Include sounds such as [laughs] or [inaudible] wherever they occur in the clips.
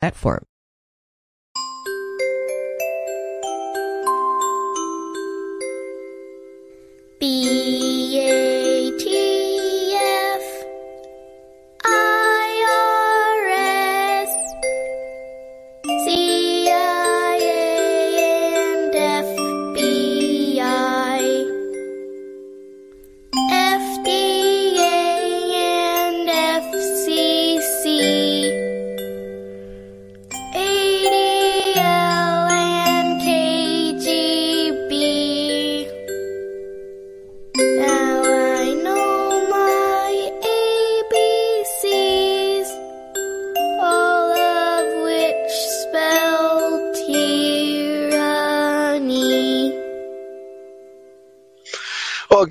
platform.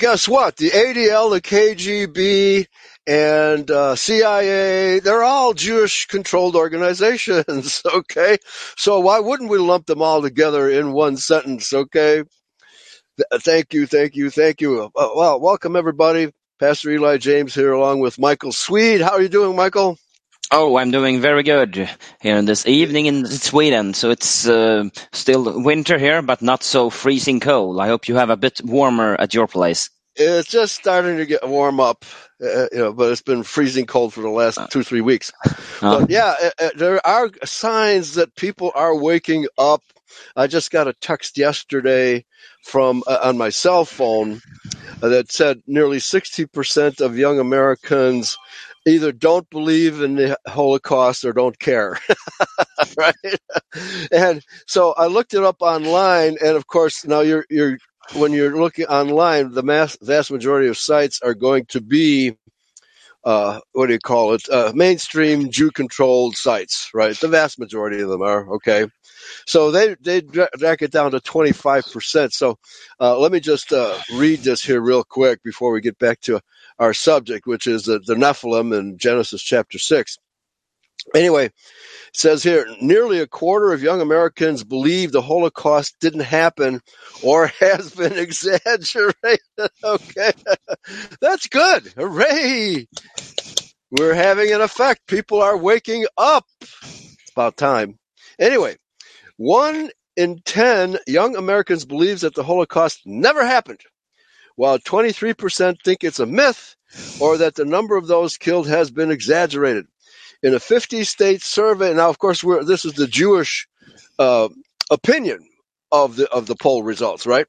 Guess what? The ADL, the KGB, and uh, CIA, they're all Jewish controlled organizations, [laughs] okay? So why wouldn't we lump them all together in one sentence, okay? Th- Thank you, thank you, thank you. Uh, well, welcome everybody. Pastor Eli James here along with Michael Swede. How are you doing, Michael? Oh, I'm doing very good here in this evening in Sweden. So it's uh, still winter here, but not so freezing cold. I hope you have a bit warmer at your place. It's just starting to get warm up, uh, you know, but it's been freezing cold for the last two, three weeks. Uh, But yeah, uh, uh, there are signs that people are waking up. I just got a text yesterday from uh, on my cell phone uh, that said nearly 60% of young Americans either don't believe in the Holocaust or don't care. [laughs] right? And so I looked it up online and of course now you're you're when you're looking online the mass, vast majority of sites are going to be uh, what do you call it? Uh, mainstream Jew controlled sites, right? The vast majority of them are okay. So they they dra- drag it down to 25%. So uh, let me just uh, read this here real quick before we get back to our subject, which is the, the Nephilim in Genesis chapter 6. Anyway, it says here nearly a quarter of young Americans believe the Holocaust didn't happen or [laughs] has been exaggerated. [laughs] okay, that's good. Hooray! We're having an effect. People are waking up. It's about time. Anyway, one in 10 young Americans believes that the Holocaust never happened, while 23% think it's a myth or that the number of those killed has been exaggerated. In a 50 state survey, now of course we're, this is the Jewish uh, opinion of the of the poll results, right?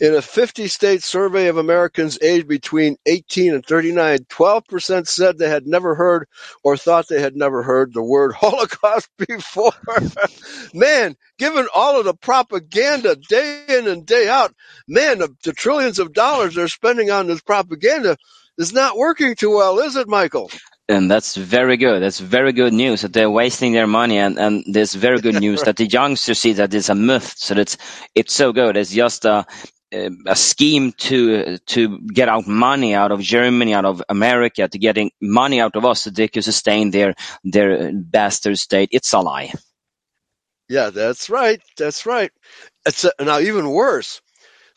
In a 50 state survey of Americans aged between 18 and 39, 12% said they had never heard or thought they had never heard the word [laughs] Holocaust before. [laughs] man, given all of the propaganda day in and day out, man, the, the trillions of dollars they're spending on this propaganda is not working too well, is it, Michael? And that's very good. That's very good news that they're wasting their money, and, and there's very good news that the youngsters see that it's a myth. So that's it's so good. It's just a a scheme to to get out money out of Germany, out of America, to getting money out of us so they can sustain their their bastard state. It's a lie. Yeah, that's right. That's right. It's uh now even worse.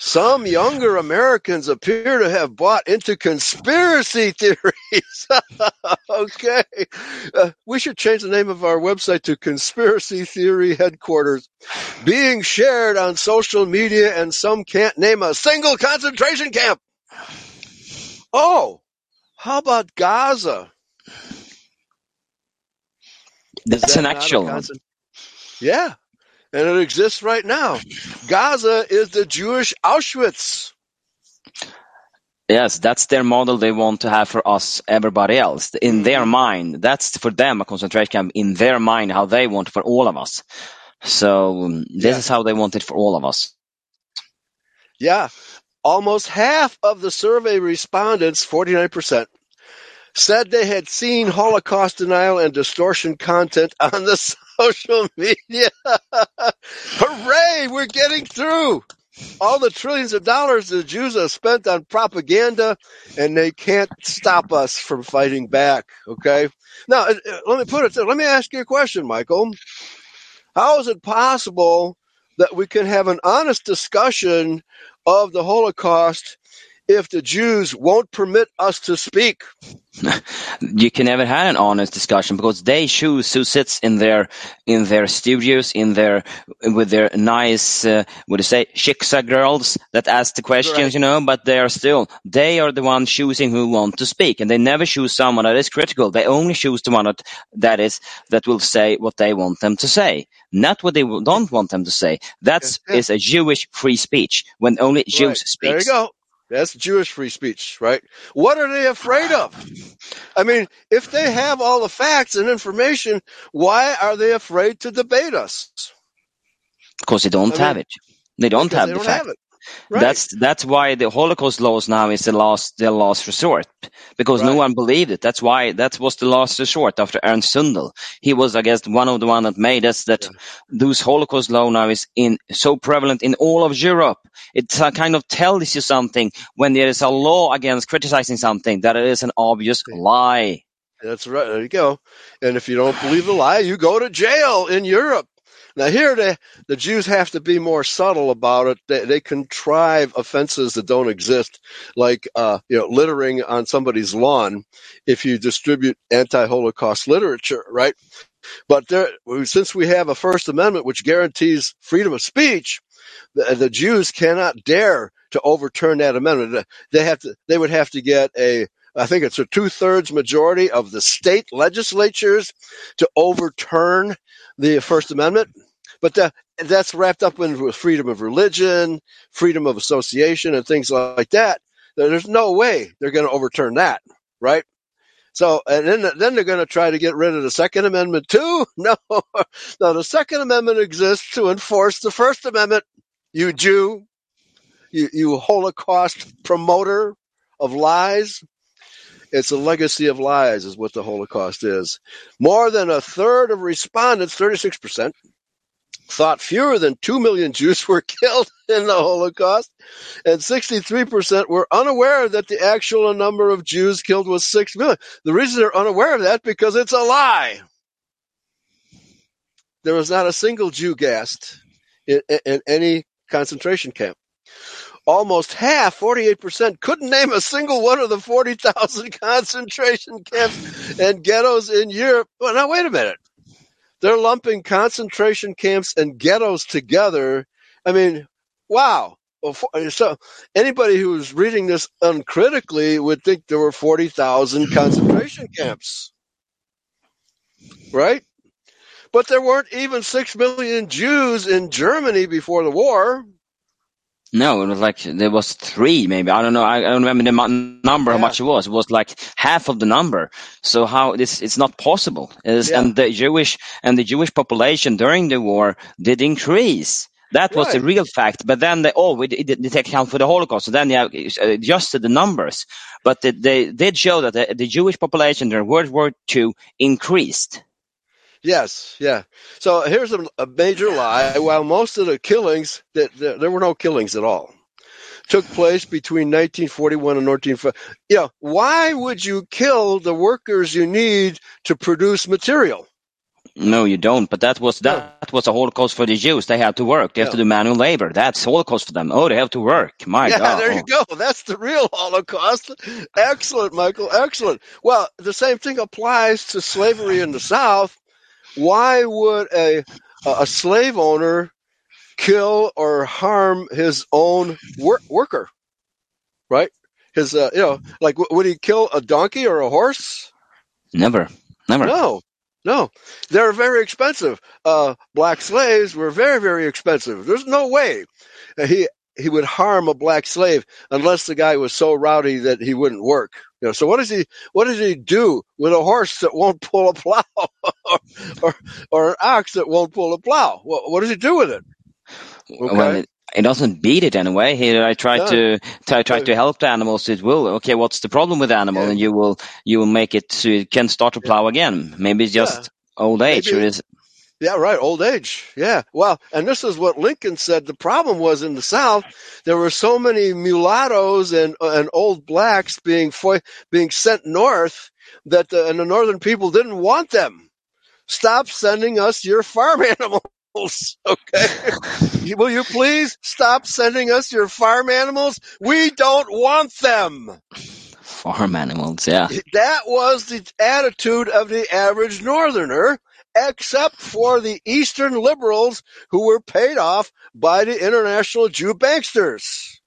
Some younger Americans appear to have bought into conspiracy [laughs] theories. [laughs] okay. Uh, we should change the name of our website to Conspiracy Theory Headquarters. Being shared on social media, and some can't name a single concentration camp. Oh, how about Gaza? That's that an actual one. concent- Yeah, and it exists right now. Gaza is the Jewish Auschwitz. Yes, that's their model they want to have for us, everybody else. In their mind, that's for them a concentration camp. In their mind, how they want for all of us. So um, this Yeah. is how they want it for all of us. Yeah, almost half of the survey respondents, 49%, said they had seen Holocaust denial and distortion content on the [laughs] social media. [laughs] Hooray, we're getting through. All the trillions of dollars the Jews have spent on propaganda, and they can't stop us from fighting back. Okay. Now, uh, uh, let me put it. Let me ask you a question, Michael. How is it possible that we can have an honest discussion of the Holocaust if the Jews won't permit us to speak? [laughs] you can never have an honest discussion because they choose who sits in their in their studios in their with their nice uh, what do you say shiksa girls that ask the questions Right. you know but they are still they are the ones choosing who want to speak and they never choose someone that is critical they only choose the one that that is that will say what they want them to say not what they don't want them to say that's is a jewish free speech when only jews Right. speak There you go. That's Jewish free speech, right? What are they afraid of? I mean, if they have all the facts and information, why are they afraid to debate us? because they don't I have mean, it they don't have they don't facts have it. Right. That's that's why the Holocaust laws now is the last the last resort because no one believed it. That's why that was the last resort after Ernst Zündel. He was, I guess, one of the one that made us that those Holocaust law now is in so prevalent in all of Europe. It uh, kind of tells you something when there is a law against criticizing something that it is an obvious lie. That's right. There you go. And if you don't believe the lie, you go to jail in Europe. Now here, the the Jews have to be more subtle about it. They, they contrive offenses that don't exist, like uh, you know, littering on somebody's lawn. If you distribute anti-Holocaust literature, right? But there, since we have a First Amendment which guarantees freedom of speech, the, the Jews cannot dare to overturn that amendment. They have to. They would have to get a. I think it's a two-thirds majority of the state legislatures to overturn the First Amendment. But that, that's wrapped up in freedom of religion, freedom of association, and things like that. There's no way they're going to overturn that, right? So, and then then they're going to try to get rid of the Second Amendment too. [laughs] No, no, the Second Amendment exists to enforce the First Amendment. You Jew, you you Holocaust promoter of lies. It's a legacy of lies, is what the Holocaust is. More than a third of respondents, 36%, thought fewer than 2 million Jews [laughs] were killed in the Holocaust, and 63% were unaware that the actual number of Jews killed was 6 million. The reason they're unaware of that because it's a lie. There was not a single Jew gassed in, in, in any concentration camp. Almost half, 48%, couldn't name a single one of the 40,000 [laughs] concentration camps and ghettos in Europe. Well, now, wait a minute. They're lumping concentration camps and ghettos together. I mean, wow. So anybody who's reading this uncritically would think there were 40,000 concentration camps. Right? But there weren't even 6 million Jews in Germany before the war. No, it was like there was three, maybe. I don't know. I, I don't remember the mu- number, how much it was. It was like half of the number. So how this? It's not possible. It's- Yeah. And the Jewish and the Jewish population during the war did increase. That was the real fact. But then they oh we did, did take account for the Holocaust. So then they uh, adjusted the numbers. But they, they did show that the, the Jewish population during World War II increased. Yes, yeah. So here's a, a major lie. While most of the killings, that that- there were no killings at all, took place between 1941 and 1950. You know, why would you kill the workers you need to produce material? No, you don't. But that was that, that was a Holocaust for the Jews. They had to work. They have to do manual labor. That's Holocaust for them. Oh, they have to work. My yeah, God. there you go. That's the real Holocaust. Excellent, Michael. Excellent. Well, the same thing applies to slavery in the South. Why would a a slave owner kill or harm his own wor- worker? Right? His, uh, you know, like w- would he kill a donkey or a horse? Never, never. No, no. They're very expensive. Uh, black slaves were very, very expensive. There's no way he he would harm a black slave unless the guy was so rowdy that he wouldn't work. You know, so what does he what does he do with a horse that won't pull a plow or, [laughs] or or an ox that won't pull a plow? What, what does he do with it? Okay. Well, it, it doesn't beat it anyway. Here, I try No. to try, try to help the animals. It will. Okay, what's the problem with the animal? Yeah. And you will you will make it so it can start to plow again. Maybe it's just old age. Maybe- Or is, Yeah, right. Old age. Yeah. Well, and this is what Lincoln said. The problem was in the South, there were so many mulattoes and and old blacks being fo- being sent north that the, and the northern people didn't want them. Stop sending us your farm animals. [laughs] animals. Okay. Will you please stop sending us your farm animals? We don't want them. Farm animals, yeah. That was the attitude of the average northerner, except for the Eastern liberals who were paid off by the international Jew banksters.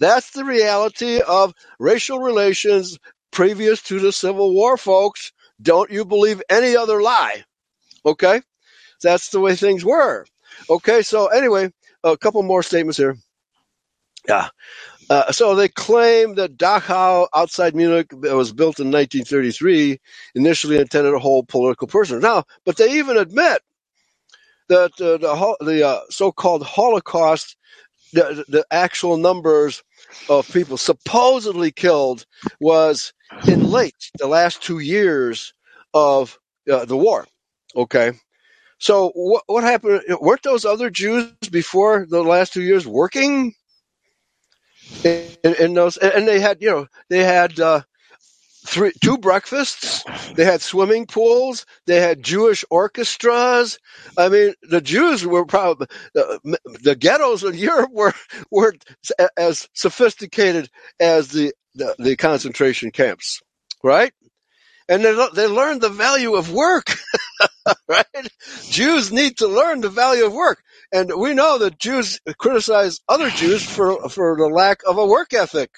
That's the reality of racial relations previous to the Civil War, folks. Don't you believe any other lie. Okay? That's the way things were. Okay, so anyway, a couple more statements here. Yeah. Uh, so they claim that Dachau outside Munich that was built in 1933 initially intended to hold political prisoners. Now, but they even admit that uh, the, the uh, so-called Holocaust, the, the actual numbers of people supposedly killed was in late the last two years of uh, the war. Okay. So what what happened? Weren't those other Jews before the last two years working in, in those? And they had, you know, they had uh, three, two breakfasts. They had swimming pools. They had Jewish orchestras. I mean, the Jews were probably uh, the ghettos in [laughs] Europe were were as sophisticated as the the, the concentration camps, right? And they they learned the value of work. [laughs] right? Jews need to learn the value of work. And we know that Jews criticize other Jews for, for the lack of a work ethic.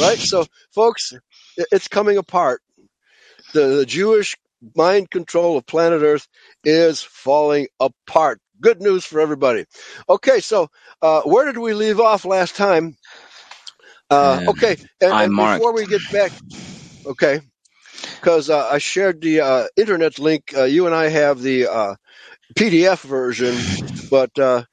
Right? So, folks, it's coming apart. The, the Jewish mind control of planet Earth is falling apart. Good news for everybody. Okay, so uh, where did we leave off last time? Uh, Um, okay, and, and before we get back, okay, because uh, I shared the uh, internet link. Uh, you and I have the uh, PDF version, but uh,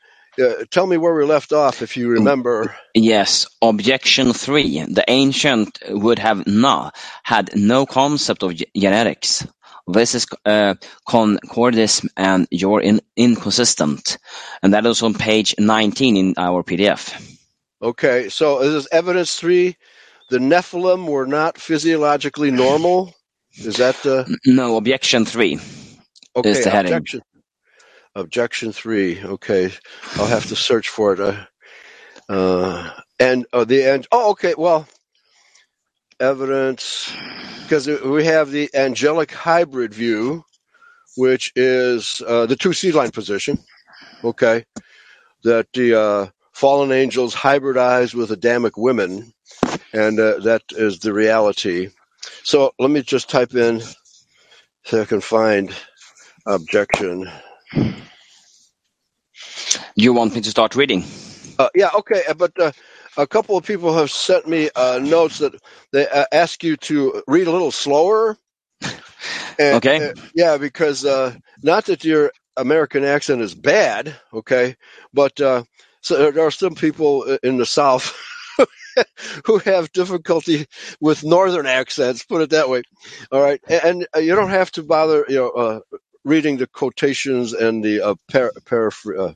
uh, tell me where we left off if you remember. Yes, objection three. The ancient would have no, had no concept of genetics. This is uh, concordism and you're in, inconsistent. And that is on page 19 in our PDF. Okay, so this is evidence three. The Nephilim were not physiologically normal. Is that the No, objection three. okay? Is the heading. objection. Objection three. Okay, I'll have to search for it. Uh, uh, and uh, the end. Oh, okay. Well, evidence because we have the angelic hybrid view, which is uh, the two seed line position. Okay, that the uh, fallen angels hybridize with Adamic women, and uh, that is the reality. So let me just type in so I can find objection. You want me to start reading? Uh, yeah, okay, uh, but uh, a couple of people have sent me uh, notes that they uh, ask you to read a little slower. [laughs] And, Okay. uh, yeah, because uh, not that your American accent is bad, okay, but uh, so there- there are some people in the South [laughs] who have difficulty with Northern accents. Put it that way. All right, and, and uh, you don't have to bother, you know, uh, reading the quotations and the uh, par- paraphr- uh,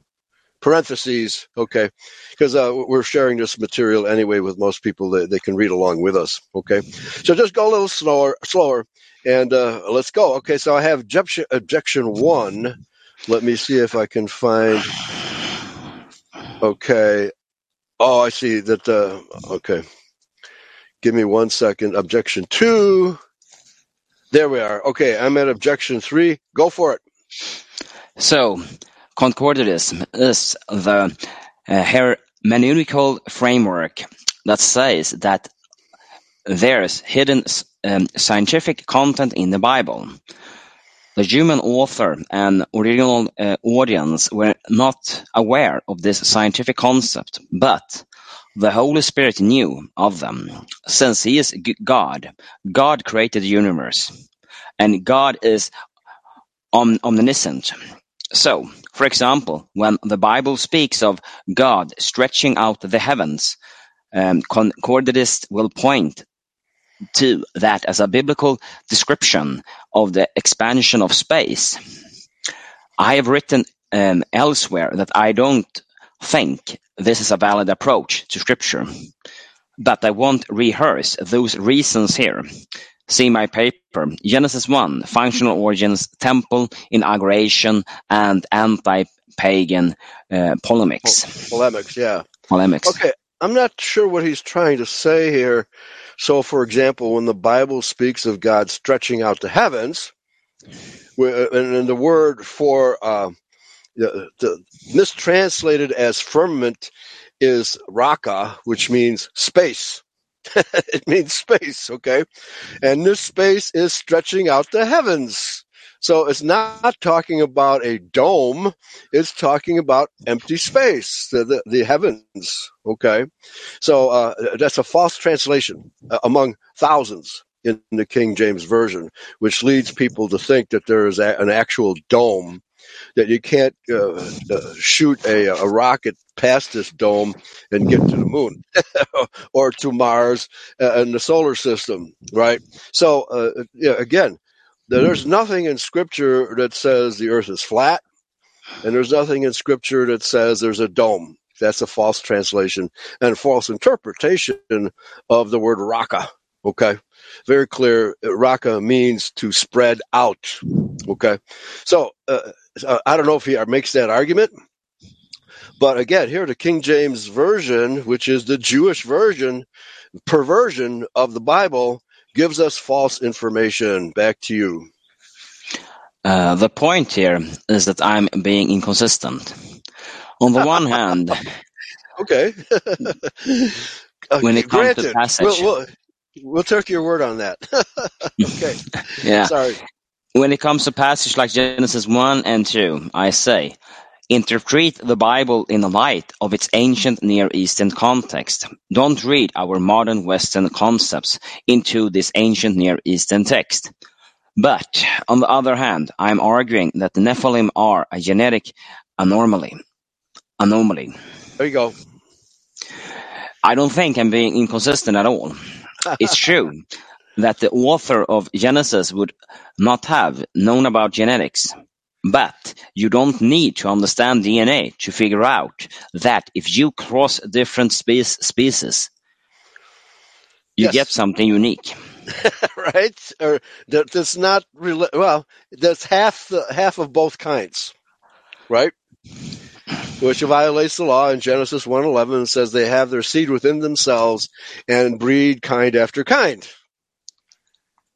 parentheses, okay, because uh, we're sharing this material anyway with most people. They, they can read along with us, okay. So just go a little slower, slower, and uh, let's go. Okay, so I have objection, objection one. Let me see if I can find. Okay. Oh, I see that. Uh, okay. Give me one second. Objection two. There we are. Okay, I'm at objection three. Go for it. So, concordism is the uh, hermeneutical framework that says that there's hidden um, scientific content in the Bible. The human author and original uh, audience were not aware of this scientific concept, but the Holy Spirit knew of them, since He is God. God created the universe, and God is om- omniscient. So, for example, when the Bible speaks of God stretching out the heavens, um, concordists will point to that as a biblical description of the expansion of space. I have written um, elsewhere that I don't think this is a valid approach to scripture, but I won't rehearse those reasons here. See my paper, Genesis 1, Functional Origins, Temple, Inauguration, and Anti-Pagan uh, Polemics. Polemics, yeah. Polemics. Okay, I'm not sure what he's trying to say here. So, for example, when the Bible speaks of God stretching out the heavens, uh, and, the word for uh, the, the mistranslated as firmament is raka, which means space. [laughs] it means space, okay? And this space is stretching out the heavens. So it's not talking about a dome, it's talking about empty space, the, the, the heavens, okay? So uh, that's a false translation uh, among thousands in the King James Version, which leads people to think that there is a, an actual dome, that you can't uh, uh, shoot a, a rocket past this dome and get to the moon [laughs] or to Mars uh, and the solar system, right? So, yeah, again, there's nothing in Scripture that says the Earth is flat, and there's nothing in Scripture that says there's a dome. That's a false translation and false interpretation of the word raka. Okay, very clear. Raka means to spread out. Okay, so uh, uh, I don't know if he makes that argument, but again, here the King James version, which is the Jewish version, perversion of the Bible, gives us false information. Back to you. Uh, the point here is that I'm being inconsistent. On the one hand, [laughs] [laughs] Okay. When it comes to passage. We'll, we'll, we'll take your word on that. [laughs] okay. yeah, Sorry. when it comes to passage like Genesis 1 and 2, I say, interpret the Bible in the light of its ancient Near Eastern context. Don't read our modern Western concepts into this ancient Near Eastern text. But, on the other hand, I'm arguing that the Nephilim are a genetic anomaly. Anomaly. There you go. I don't think I'm being inconsistent at all. [laughs] It's true that the author of Genesis would not have known about genetics. But you don't need to understand DNA to figure out that if you cross different spe- species, you Yes. get something unique. [laughs] right? Or that, that's not rela- well. That's half the half of both kinds, right? Which violates the law in Genesis one eleven and says they have their seed within themselves and breed kind after kind.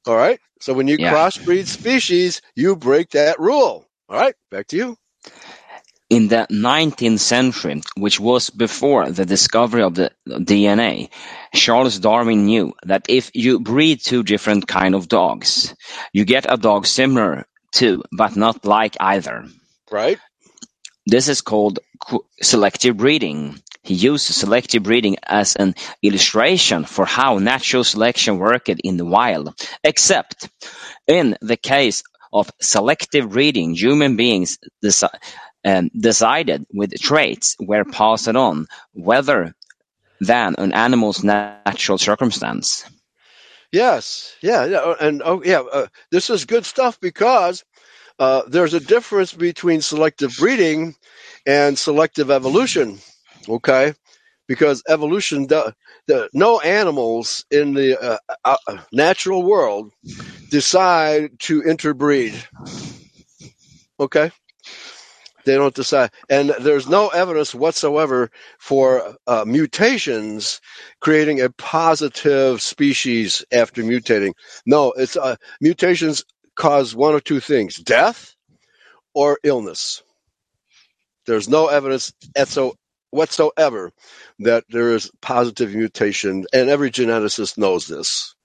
All right. So when you Yeah. crossbreed species, you break that rule. All right. Back to you. In the 19th century, which was before the discovery of the DNA, Charles Darwin knew that if you breed two different kind of dogs, you get a dog similar to, but not like either. Right. This is called selective breeding. He used selective breeding as an illustration for how natural selection worked in the wild. Except, in the case of selective breeding, human beings deci- um, decided with traits were passed on rather than an animal's natural circumstance. Yes, yeah, yeah, and oh yeah, uh, this is good stuff because uh, there's a difference between selective breeding and selective evolution. Okay, because evolution, do, the, no animals in the uh, uh, uh, natural world decide to interbreed. Okay. They don't decide, and there's no evidence whatsoever for uh, mutations creating a positive species after mutating. No, it's uh, mutations cause one of two things: death or illness. There's no evidence whatsoever that there is positive mutation, and every geneticist knows this.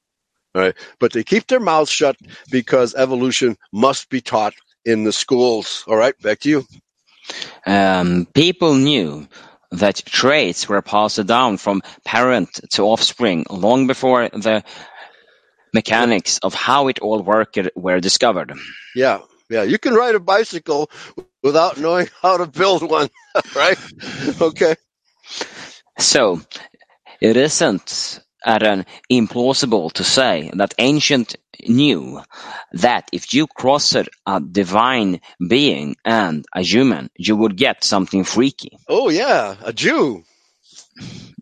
Right, but they keep their mouths shut because evolution must be taught in the schools. All right, back to you. Um, people knew that traits were passed down from parent to offspring long before the mechanics of how it all worked were discovered. Yeah, yeah. You can ride a bicycle without knowing how to build one, [laughs] right? Okay. So, it isn't at an implausible to say that ancient knew that if you crossed a divine being and a human, you would get something freaky. Oh yeah, a Jew.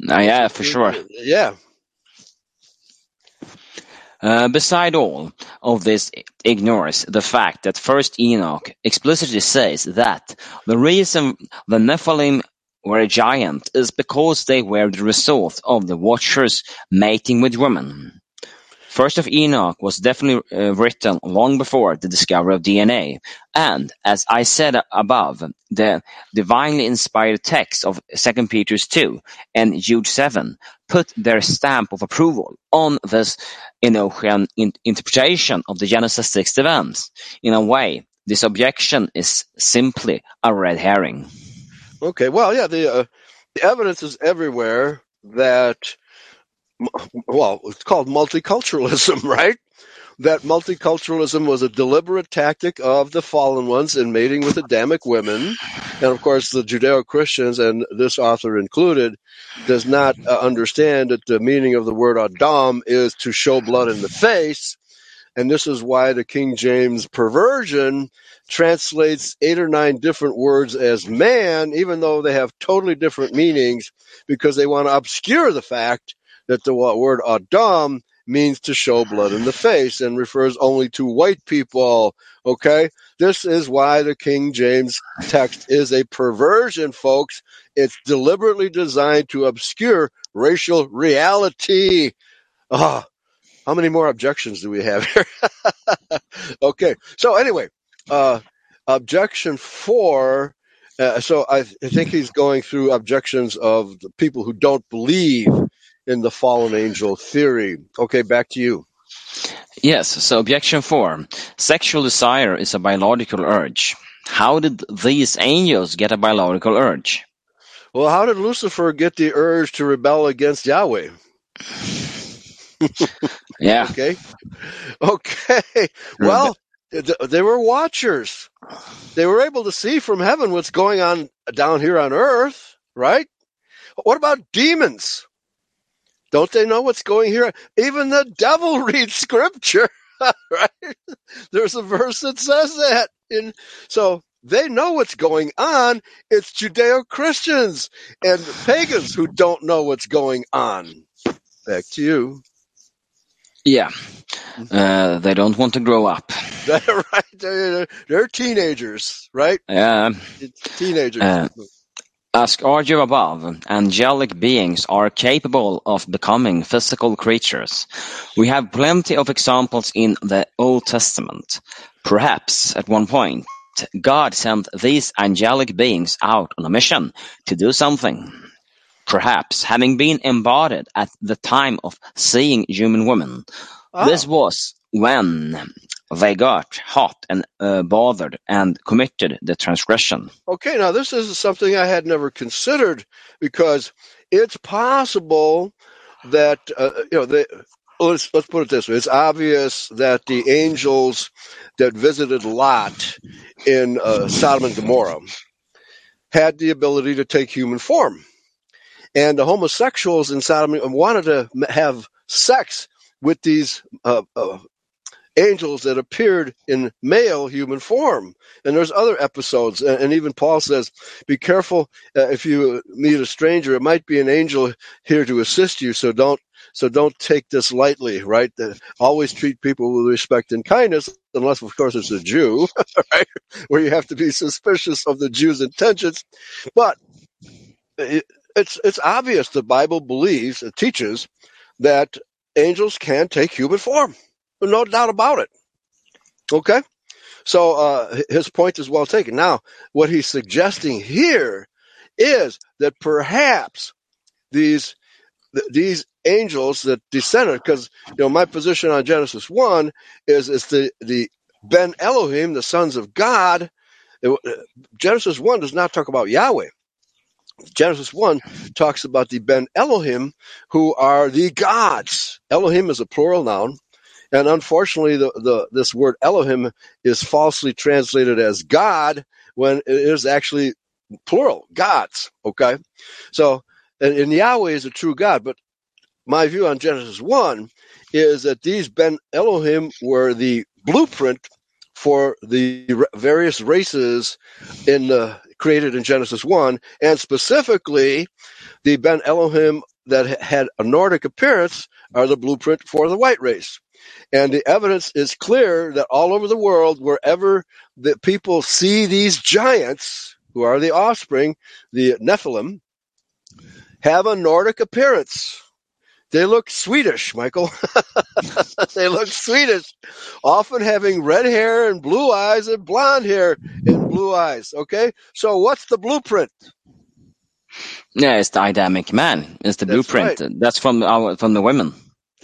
Uh, yeah, for sure. Yeah. Uh, beside all of this ignores the fact that First Enoch explicitly says that the reason the Nephilim were a giant is because they were the result of the Watchers mating with women. First of Enoch was definitely uh, written long before the discovery of DNA, and as I said above, the divinely inspired text of Second Peter 2 and Jude 7 put their stamp of approval on this Enochian in- interpretation of the Genesis 6 events. In a way, this objection is simply a red herring. Okay, well, yeah, the, uh, the evidence is everywhere that well, it's called multiculturalism, [laughs] right? That multiculturalism was a deliberate tactic of the fallen ones in mating with Adamic women. And of course, the Judeo Christians, and this author included, does not uh, understand that the meaning of the word Adam is to show blood in the face. And this is why the King James perversion translates eight or nine different words as man, even though they have totally different meanings, because they want to obscure the fact that the word Adam means to show blood in the face and refers only to white people. Okay? This is why the King James text is a perversion, folks. It's deliberately designed to obscure racial reality. Ah, how many more objections do we have here? [laughs] okay. So anyway, uh, objection four. Uh, so I, I think he's going through objections of the people who don't believe in the fallen angel theory. Okay, back to you. Yes, so objection four. Sexual desire is a biological urge. How did these angels get a biological urge? Well, how did Lucifer get the urge to rebel against Yahweh? [laughs] Yeah. Okay. Okay. Well, th- they were watchers. They were able to see from heaven what's going on down here on earth, right? What about demons? Don't they know what's going here? Even the devil [laughs] reads scripture, [laughs] right? There's a verse that says that. In, so they know what's going on. It's Judeo Christians and pagans who don't know what's going on. Back to you. Yeah. Uh, they don't want to grow up. [laughs] right? They're, they're teenagers, right? Yeah. It's teenagers. Uh, As argued above, angelic beings are capable of becoming physical creatures. We have plenty of examples in the Old Testament. Perhaps, at one point, God sent these angelic beings out on a mission to do something. Perhaps having been embodied at the time of seeing human women. Ah. This was when they got hot and uh, bothered and committed the transgression. Okay, now this is something I had never considered because it's possible that uh, you know they. Let's let's put it this way: It's obvious that the angels that visited Lot in uh, Sodom and Gomorrah had the ability to take human form, and the homosexuals in Sodom wanted to have sex with these uh, uh, angels that appeared in male human form. And there's other episodes, and, even Paul says, "Be careful uh, if you meet a stranger. It might be an angel here to assist you, so don't." So don't take this lightly, right? Always treat people with respect and kindness, unless, of course, it's a Jew, [laughs] right? Where you have to be suspicious of the Jew's intentions. But it, it's it's obvious the Bible believes, it teaches that angels can take human form. No doubt about it. Okay? So uh, his point is well taken. Now, what he's suggesting here is that perhaps these these angels that descended, because you know my position on Genesis one is is the the Ben Elohim, the sons of God. It- Genesis one does not talk about Yahweh. Genesis 1 talks about the Ben Elohim, who are the gods. Elohim is a plural noun, and unfortunately, the, the this word Elohim is falsely translated as God when it is actually plural, gods. Okay, so and, and Yahweh is a true God, but my view on Genesis 1 is that these Ben Elohim were the blueprint for the various races in uh, created in Genesis 1, and specifically the Ben Elohim that had a Nordic appearance are the blueprint for the white race. And the evidence is clear that all over the world, wherever the people see these giants, who are the offspring, the Nephilim, have a Nordic appearance. They look Swedish, Michael. [laughs] they look Swedish, often having red hair and blue eyes and blonde hair and blue eyes. Okay, so what's the blueprint? Yeah, it's the Adamic man. It's the That's blueprint. right. That's from our from the women.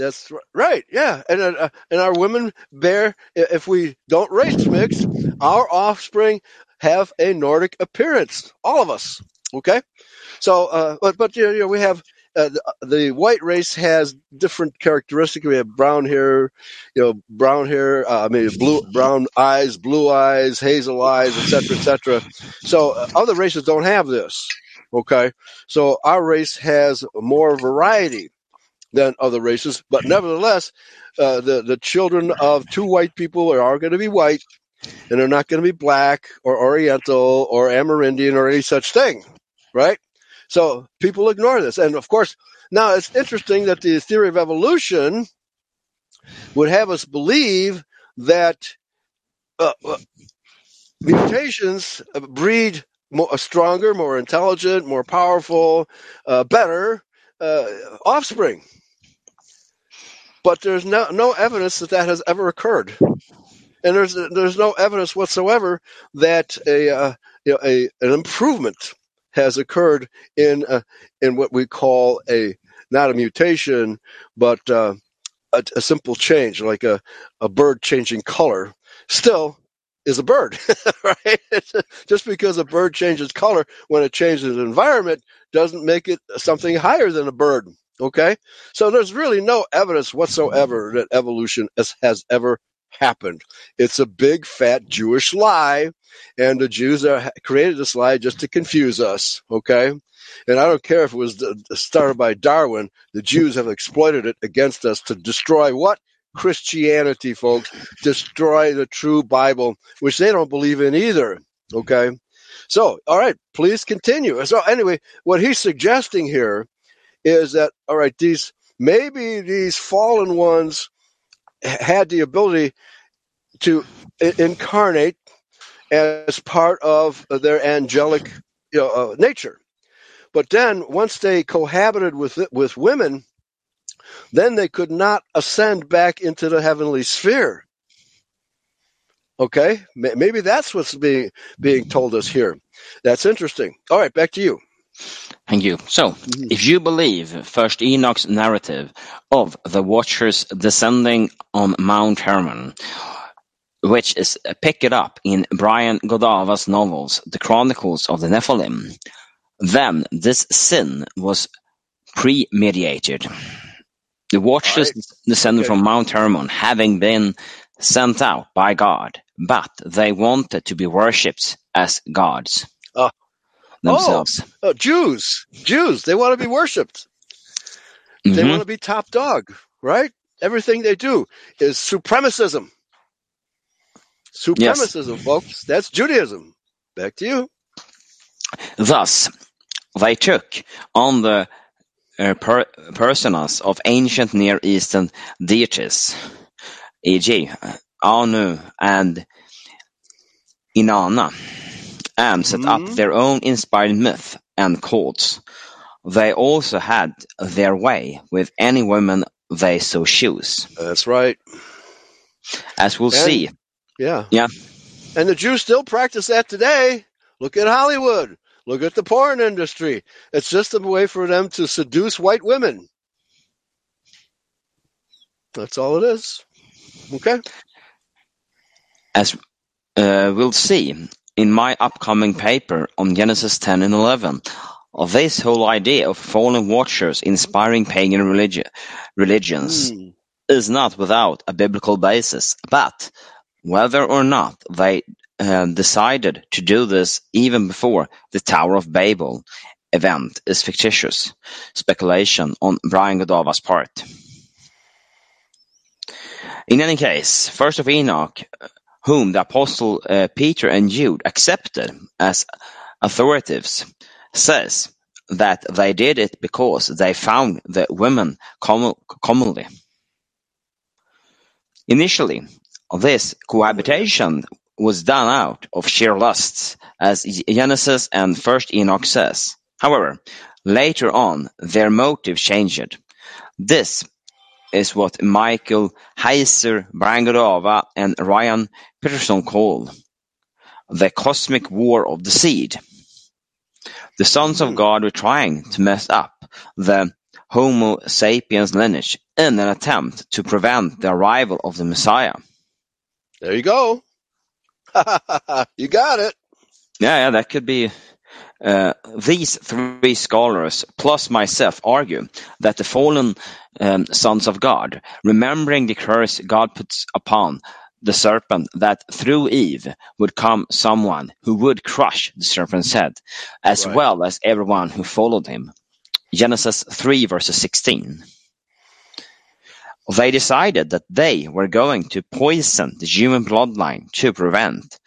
That's right. Yeah, and uh, and our women bear. If we don't race mix, our offspring have a Nordic appearance. All of us. Okay. So, uh, but but you know, we have. Uh, the, the white race has different characteristics. We have brown hair, you know, brown hair. Uh, I mean, blue, brown eyes, blue eyes, hazel eyes, etc., etc. So uh, other races don't have this. Okay, so our race has more variety than other races, but nevertheless, uh, the the children of two white people are, are going to be white, and they're not going to be black or Oriental or Amerindian or any such thing, right? So people ignore this, and of course, now it's interesting that the theory of evolution would have us believe that uh, uh, mutations breed more, stronger, more intelligent, more powerful, uh, better uh, offspring. But there's no, no evidence that that has ever occurred, and there's there's no evidence whatsoever that a uh, you know, a an improvement has occurred in uh, in what we call a not a mutation, but uh, a, a simple change, like a, a bird changing color. Still, is a bird, [laughs] right? [laughs] Just because a bird changes color when it changes environment doesn't make it something higher than a bird. Okay, so there's really no evidence whatsoever that evolution has, has ever happened. It's a big fat Jewish lie, and the Jews are, created this lie just to confuse us. Okay, and I don't care if it was started by Darwin. The Jews have exploited it against us to destroy what Christianity, folks, destroy the true Bible, which they don't believe in either. Okay. So, all right, please continue. So, anyway, what he's suggesting here is that, all right, these maybe these fallen ones had the ability to incarnate as part of their angelic you know, uh, nature. But then, once they cohabited with with women, then they could not ascend back into the heavenly sphere. Okay, Ma- maybe that's what's being being told us here. That's interesting. All right, back to you. Thank you. So, Mhm. if you believe First Enoch's narrative of the Watchers descending on Mount Hermon, which is picked up in Brian Godawa's novels, The Chronicles of the Nephilim, then this sin was premeditated. The Watchers Right. descended Okay. from Mount Hermon, having been sent out by God, but they wanted to be worshipped as gods Ah. Themselves. Oh, Jews, Jews, they want to be worshipped. They Mhm. want to be top dog, right? Everything they do is supremacism. Supremacism, folks. That's Judaism. Back to you. Thus, they took on the uh, per- personas of ancient Near Eastern deities, e.g., Anu and Inanna, and set up Mhm. their own inspired myth and cults. They also had their way with any women they so choose. That's right. As we'll And- see, Yeah. Yeah. And the Jews still practice that today. Look at Hollywood. Look at the porn industry. It's just a way for them to seduce white women. That's all it is. Okay. as uh, we'll see in my upcoming paper on Genesis 10 and 11, of this whole idea of fallen watchers inspiring pagan religi- religions Hmm. is not without a biblical basis, but whether or not they uh, decided to do this even before the Tower of Babel event is fictitious speculation on Brian Godawa's part. In any case, first of Enoch, whom the apostle uh, Peter and Jude accepted as authoritative, says that they did it because they found the women com- commonly. Initially, this cohabitation was done out of sheer lusts, as Genesis and First Enoch says. However, later on their motive changed. This is what Michael Heiser, Brian and Ryan Pitterson call the cosmic war of the seed. The sons of God were trying to mess up the Homo sapiens lineage in an attempt to prevent the arrival of the Messiah. There you go. [laughs] you got it. Yeah, yeah, that could be. Uh, these three scholars, plus myself, argue that the fallen um, sons of God, remembering the curse God puts upon the serpent, that through Eve would come someone who would crush the serpent's head, as Right. well as everyone who followed him. Genesis 3 verses 16. They decided that they were going to poison the human bloodline to prevent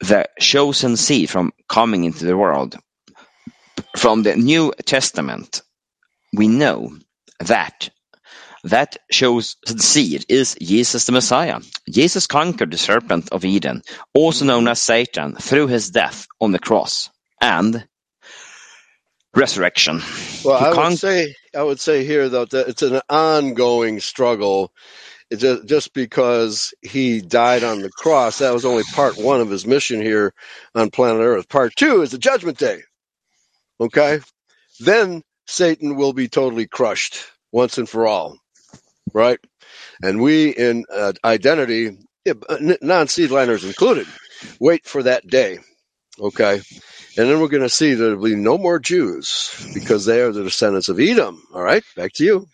the chosen seed from coming into the world. From the New Testament, we know that that chosen seed is Jesus the Messiah. Jesus conquered the serpent of Eden, also known as Satan, through his death on the cross and resurrection. Well, I would say I would say here though that it's an ongoing struggle. Just, just because he died on the cross, that was only part one of his mission here on planet Earth. Part two is the Judgment Day. Okay, then Satan will be totally crushed once and for all, right? And we in uh, identity, yeah, non-seedliners included, wait for that day. Okay, and then we're going to see there will be no more Jews because they are the descendants of Edom. All right, back to you.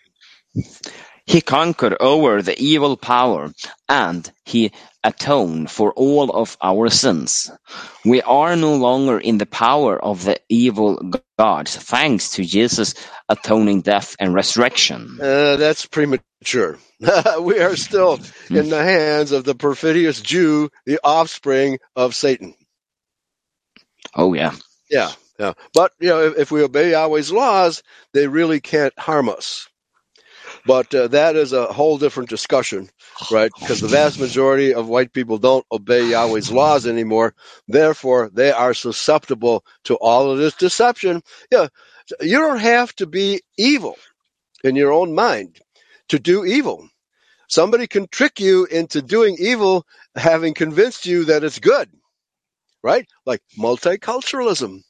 He conquered over the evil power and he atoned for all of our sins. We are no longer in the power of the evil gods thanks to Jesus' atoning death and resurrection. Uh, that's premature. [laughs] we are still in the hands of the perfidious Jew, the offspring of Satan. Oh yeah. Yeah, yeah. But you know, if, if we obey Yahweh's laws, they really can't harm us. But uh, that is a whole different discussion, right? Because the vast majority of white people don't obey Yahweh's laws anymore. Therefore, they are susceptible to all of this deception. Yeah, you don't have to be evil in your own mind to do evil. Somebody can trick you into doing evil, having convinced you that it's good, right? Like multiculturalism.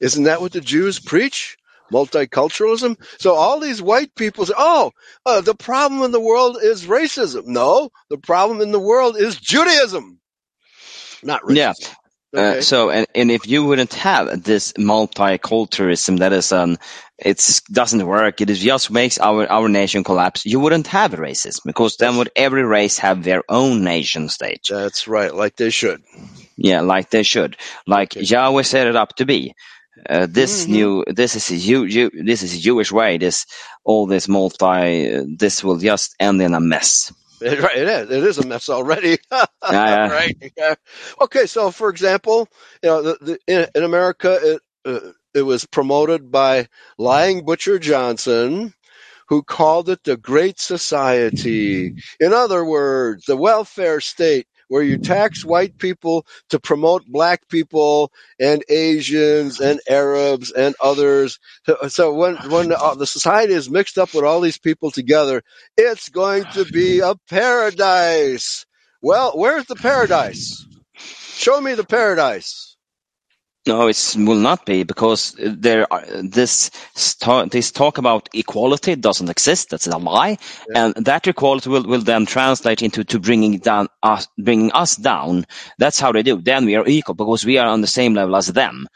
Isn't that what the Jews preach? Multiculturalism. So all these white people say, "Oh, uh, the problem in the world is racism." No, the problem in the world is Judaism, not racism. Yeah. Uh, so, and, and if you wouldn't have this multiculturalism that is um, it doesn't work. It is just makes our our nation collapse. You wouldn't have racism because then would every race have their own nation state? That's right, like they should. Yeah, like they should. Like Okay. Yahweh set it up to be. Uh, this Mhm. new, this is a Jew, Jew, this is a Jewish way. This, all this multi, uh, this will just end in a mess. It, [laughs] right, it is. It is a mess already. [laughs] yeah. right. Yeah. Okay, so for example, you know, the, the, in, in America, it uh, it was promoted by Lying Butcher Johnson, who called it the Great Society. In other words, the welfare state where you tax white people to promote black people and Asians and Arabs and others. So, when when uh, the society is mixed up with all these people together, it's going to be a paradise. Well, where's the paradise? Show me the paradise. No, it will not be because there are, this this talk about equality doesn't exist. That's a lie, Yeah. and that equality will, will then translate into to bringing down us, bringing us down. That's how they do. Then we are equal because we are on the same level as them.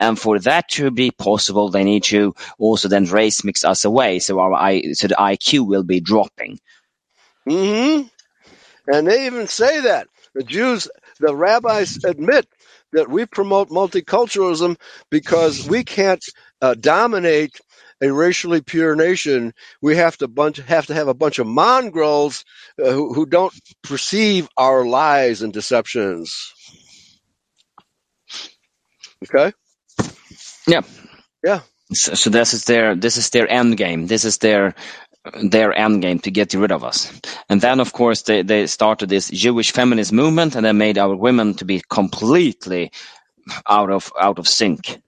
And for that to be possible, they need to also then race mix us away, so our I, so the IQ will be dropping. hmm And they even say that the Jews, the rabbis admit that we promote multiculturalism because we can't uh, dominate a racially pure nation. We have to bunch have to have a bunch of mongrels uh, who, who don't perceive our lies and deceptions. Okay. Yeah. Yeah. So, so this is their this is their end game. This is their their end game to get rid of us. And then, of course, they, they started this Jewish feminist movement, and they made our women to be completely out of out of sync.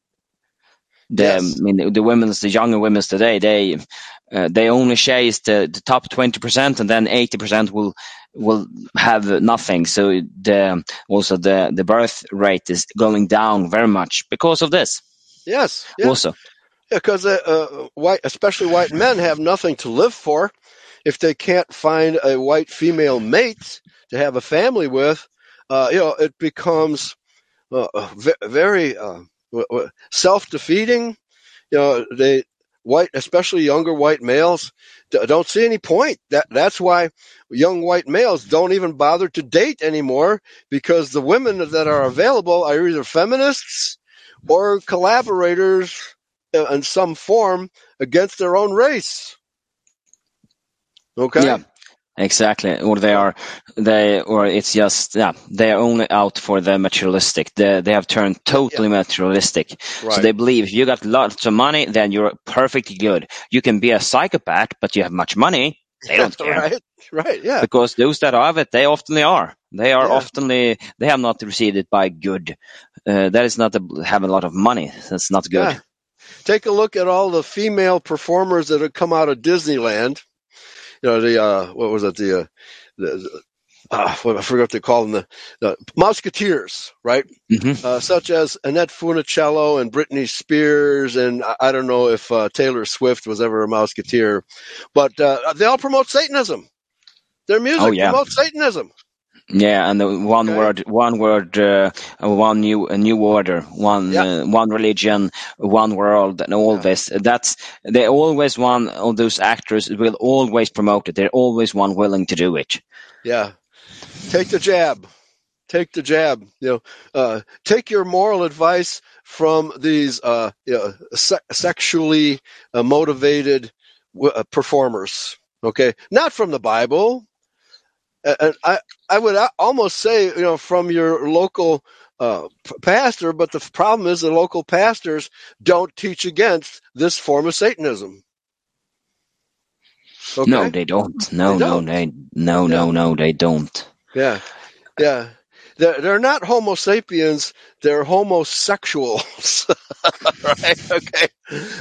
The, Yes. I mean, the women's, the younger women's today, they uh, they only chase the, the top twenty percent, and then eighty percent will will have nothing. So the also the the birth rate is going down very much because of this. Yes. Yeah. Also, because uh, uh, white, especially white men, have nothing to live for. If they can't find a white female mate to have a family with, uh, you know, it becomes uh, very uh, w- w- self-defeating. You know, they white, especially younger white males, don't see any point. That that's why young white males don't even bother to date anymore because the women that are available are either feminists or collaborators uh, in some form against their own race. Okay. Yeah. Exactly, or they are they, or it's just yeah, they are only out for the materialistic. They they have turned totally materialistic. Right. So they believe if you got lots of money, then you're perfectly good. You can be a psychopath, but you have much money. They don't [laughs] care right. Right. Yeah. because those that have it, they often are. They are Yeah. oftenly they have not received it by good. Uh, that is not a, have a lot of money. That's not good. Yeah. Take a look at all the female performers that have come out of Disneyland. You know the uh, what was it the uh, the, uh, I forgot to call them the, the Musketeers, right? hmm uh, such as Annette Funicello and Britney Spears, and I, I don't know if uh, Taylor Swift was ever a Musketeer, but uh, they all promote Satanism. Their music Oh, yeah. promotes Satanism. Yeah, and the one Okay. word, one word, uh, one new, a new order, one, Yeah. uh, one religion, one world, and all Yeah. this. That's they always one of those actors will always promote it. They're always one willing to do it. Yeah, take the jab. Take the jab. You know, uh, take your moral advice from these uh, you know, se- sexually uh, motivated w- uh, performers. Okay, not from the Bible. And I, I would almost say, you know, from your local uh, pastor, but the problem is the local pastors don't teach against this form of Satanism. Okay? No, they don't. No, They no, don't. they, no, no, no, they don't. Yeah, yeah. They're, they're not Homo sapiens. They're homosexuals. [laughs] right? Okay.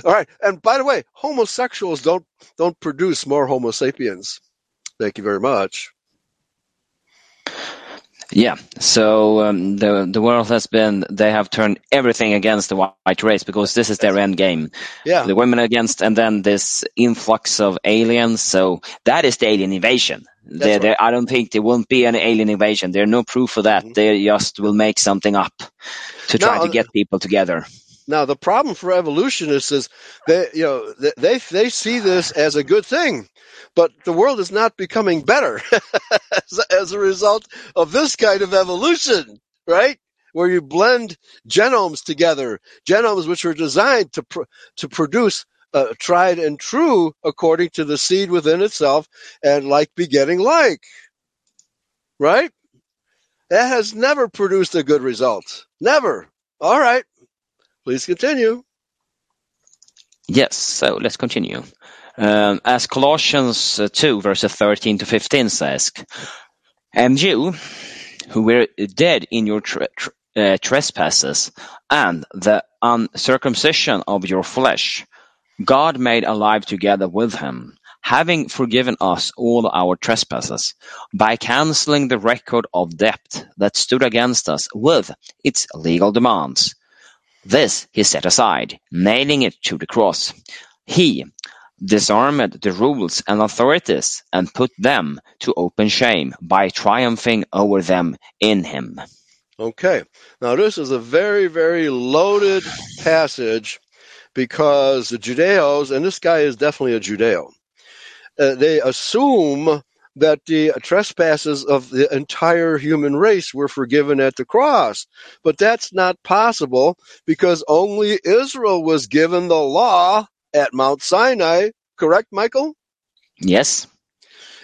All right. And by the way, homosexuals don't don't produce more Homo sapiens. Thank you very much. Yeah. So um, the the world has been they have turned everything against the white race because this is their end game. Yeah. the women against, and then this influx of aliens. So that is the alien invasion. There, right. I don't think there won't be any alien invasion. There's no proof of that. Mhm. They just will make something up to try No, to get people together. Now the problem for evolutionists is they you know they they, see this as a good thing, but the world is not becoming better [laughs] as, as a result of this kind of evolution, right? Where you blend genomes together, genomes which are designed to pr- to produce uh, tried and true according to the seed within itself and like begetting like, right? That has never produced a good result. Never. All right. Please continue. Yes. So let's continue. Um, as Colossians uh, 2, verses 13 to 15 says, And you, who were dead in your uh, trespasses and the uncircumcision of your flesh, God made alive together with him, having forgiven us all our trespasses, by canceling the record of debt that stood against us with its legal demands. This he set aside, nailing it to the cross. He disarmed the rules and authorities and put them to open shame by triumphing over them in him. Okay. Now, this is a very, very loaded passage because the Judeos, and this guy is definitely a Judeo, uh, they assume that the trespasses of the entire human race were forgiven at the cross. But that's not possible because only Israel was given the law at Mount Sinai. Correct, Michael? Yes,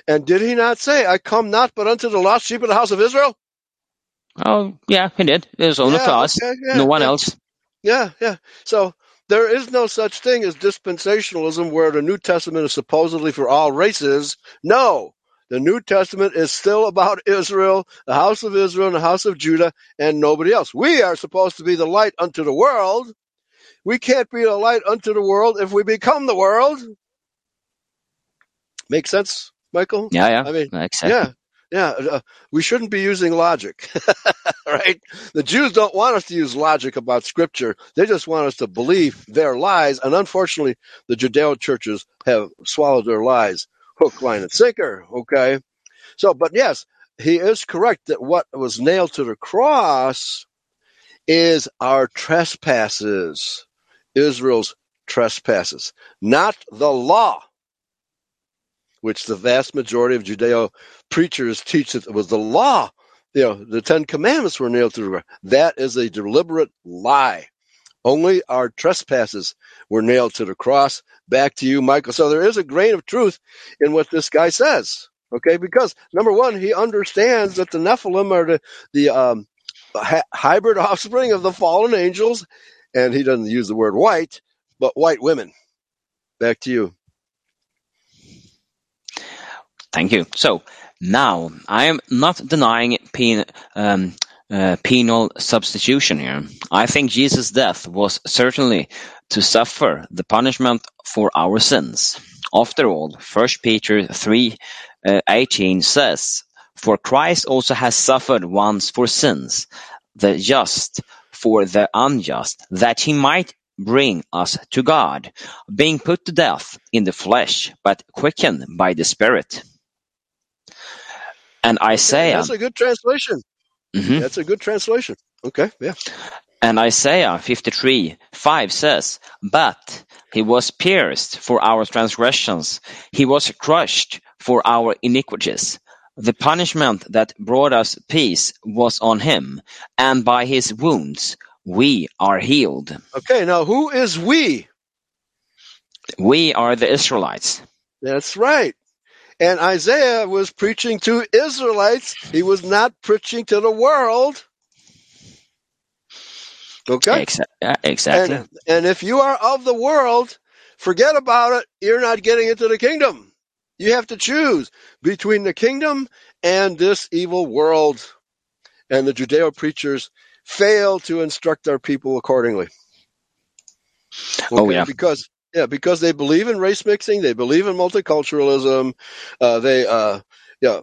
And did he not say, I come not but unto the lost sheep of the house of Israel? oh yeah, he did. It was only Yeah, us, okay, yeah, no one else. Yeah, yeah. So there is no such thing as dispensationalism where the New Testament is supposedly for all races. No. The New Testament is still about Israel, the house of Israel, and the house of Judah, and nobody else. We are supposed to be the light unto the world. We can't be the light unto the world if we become the world. Make sense, Michael? Yeah, yeah. I mean, exactly. Yeah, yeah. Uh, we shouldn't be using logic, [laughs] right? The Jews don't want us to use logic about Scripture. They just want us to believe their lies, and unfortunately, the Judeo churches have swallowed their lies, hook, line, and sinker. Okay, so, but yes, he is correct that what was nailed to the cross is our trespasses, Israel's trespasses, not the law which the vast majority of Judeo preachers teach that it was the law. You know, the Ten Commandments were nailed to the cross. That is a deliberate lie. Only our trespasses were nailed to the cross. Back to you, Michael. So there is a grain of truth in what this guy says. Okay, because number one, he understands that the Nephilim are the the um, hy- hybrid [laughs] offspring of the fallen angels, and he doesn't use the word white, but white women. Back to you. Thank you. So now I am not denying pen, um, penal substitution here. I think Jesus' death was certainly to suffer the punishment for our sins. After all, 1 Peter 3 uh, 18 says, For Christ also has suffered once for sins, the just for the unjust, that he might bring us to God, being put to death in the flesh, but quickened by the Spirit. And Isaiah, That's a good translation. Mhm. That's a good translation. Okay, yeah. and Isaiah 53 5 says, But he was pierced for our transgressions, he was crushed for our iniquities. The punishment that brought us peace was on him, and by his wounds we are healed. Okay, now who is we? We are the Israelites. That's right. And Isaiah was preaching to Israelites. He was not preaching to the world. Okay? Uh, exactly. And, and if you are of the world, forget about it. You're not getting into the kingdom. You have to choose between the kingdom and this evil world. And the Judeo preachers fail to instruct our people accordingly. Oh, yeah. Because yeah, because they believe in race mixing, they believe in multiculturalism. Uh, they uh, yeah,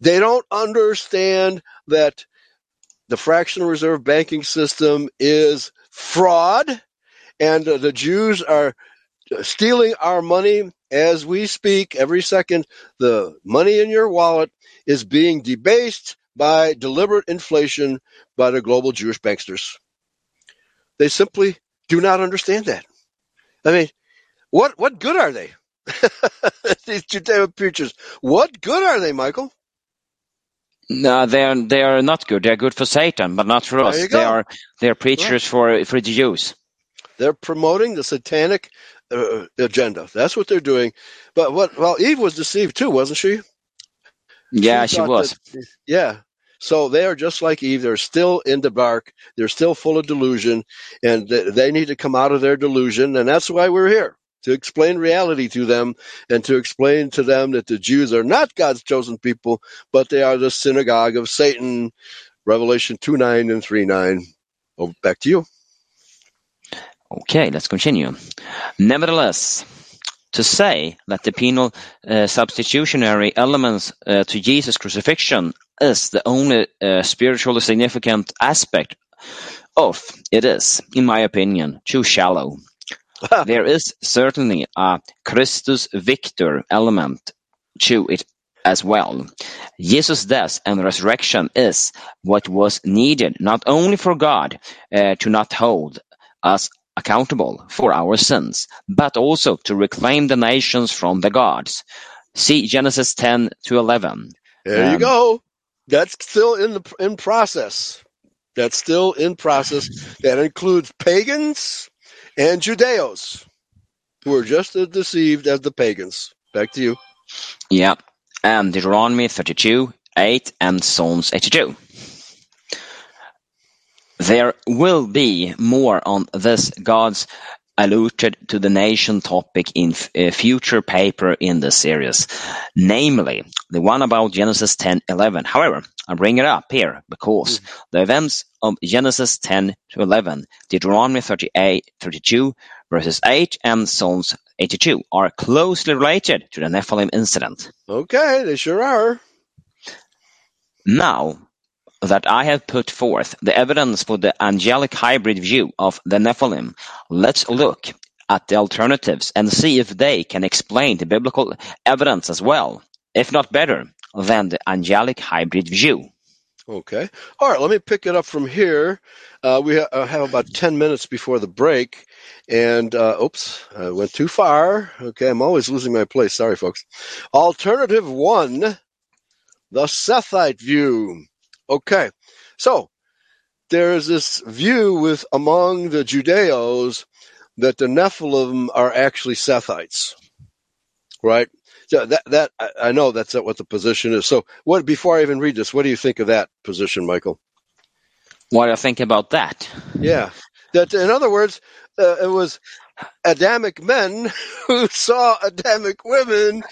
they don't understand that the fractional reserve banking system is fraud, and uh, the Jews are stealing our money as we speak. Every second, the money in your wallet is being debased by deliberate inflation by the global Jewish banksters. They simply do not understand that. I mean, what what good are they? [laughs] These Judeo preachers, what good are they, Michael? No, they are they are not good. They are good for Satan, but not for There us. They are they are preachers for for the Jews. They're promoting the satanic uh, agenda. That's what they're doing. But what? Well, Eve was deceived too, wasn't she? Yeah, she thought was. that- yeah. So they are just like Eve. They're still in the dark. They're still full of delusion, and th- they need to come out of their delusion. And that's why we're here to explain reality to them and to explain to them that the Jews are not God's chosen people, but they are the synagogue of Satan. Revelation two nine and three nine. Oh, back to you. Okay, let's continue. Nevertheless, to say that the penal uh, substitutionary elements uh, to Jesus' crucifixion is the only uh, spiritually significant aspect of it is, in my opinion, too shallow. [laughs] there is certainly a Christus Victor element to it as well. Jesus' death and resurrection is what was needed not only for God uh, to not hold us accountable for our sins, but also to reclaim the nations from the gods. See Genesis 10 to 11. There you Um, go. That's still in the in process. That's still in process. That includes pagans and Judeos, who are just as deceived as the pagans. Back to you. Yeah, and Deuteronomy 32, 8, and Psalms 82. There will be more on this God's alluded to the nation topic in a future paper in the series, namely the one about Genesis 10:11. However, I bring it up here because mm. the events of Genesis 10 to 11, Deuteronomy 38, 32, verses 8, and Psalms 82 are closely related to the Nephilim incident. Okay, they sure are. Now, that I have put forth the evidence for the angelic hybrid view of the Nephilim, let's look at the alternatives and see if they can explain the biblical evidence as well, if not better than the angelic hybrid view. Okay. All right, let me pick it up from here. Uh, we ha- uh, have about 10 minutes before the break. And, uh, oops, I went too far. Okay, I'm always losing my place. Sorry, folks. Alternative one, the Sethite view. Okay, so there is this view with among the Judeos that the Nephilim are actually Sethites, right? So that that I know that's what the position is. So what? Before I even read this, what do you think of that position, Michael? What do I think about that? Yeah, that in other words, uh, it was Adamic men [laughs] who saw Adamic women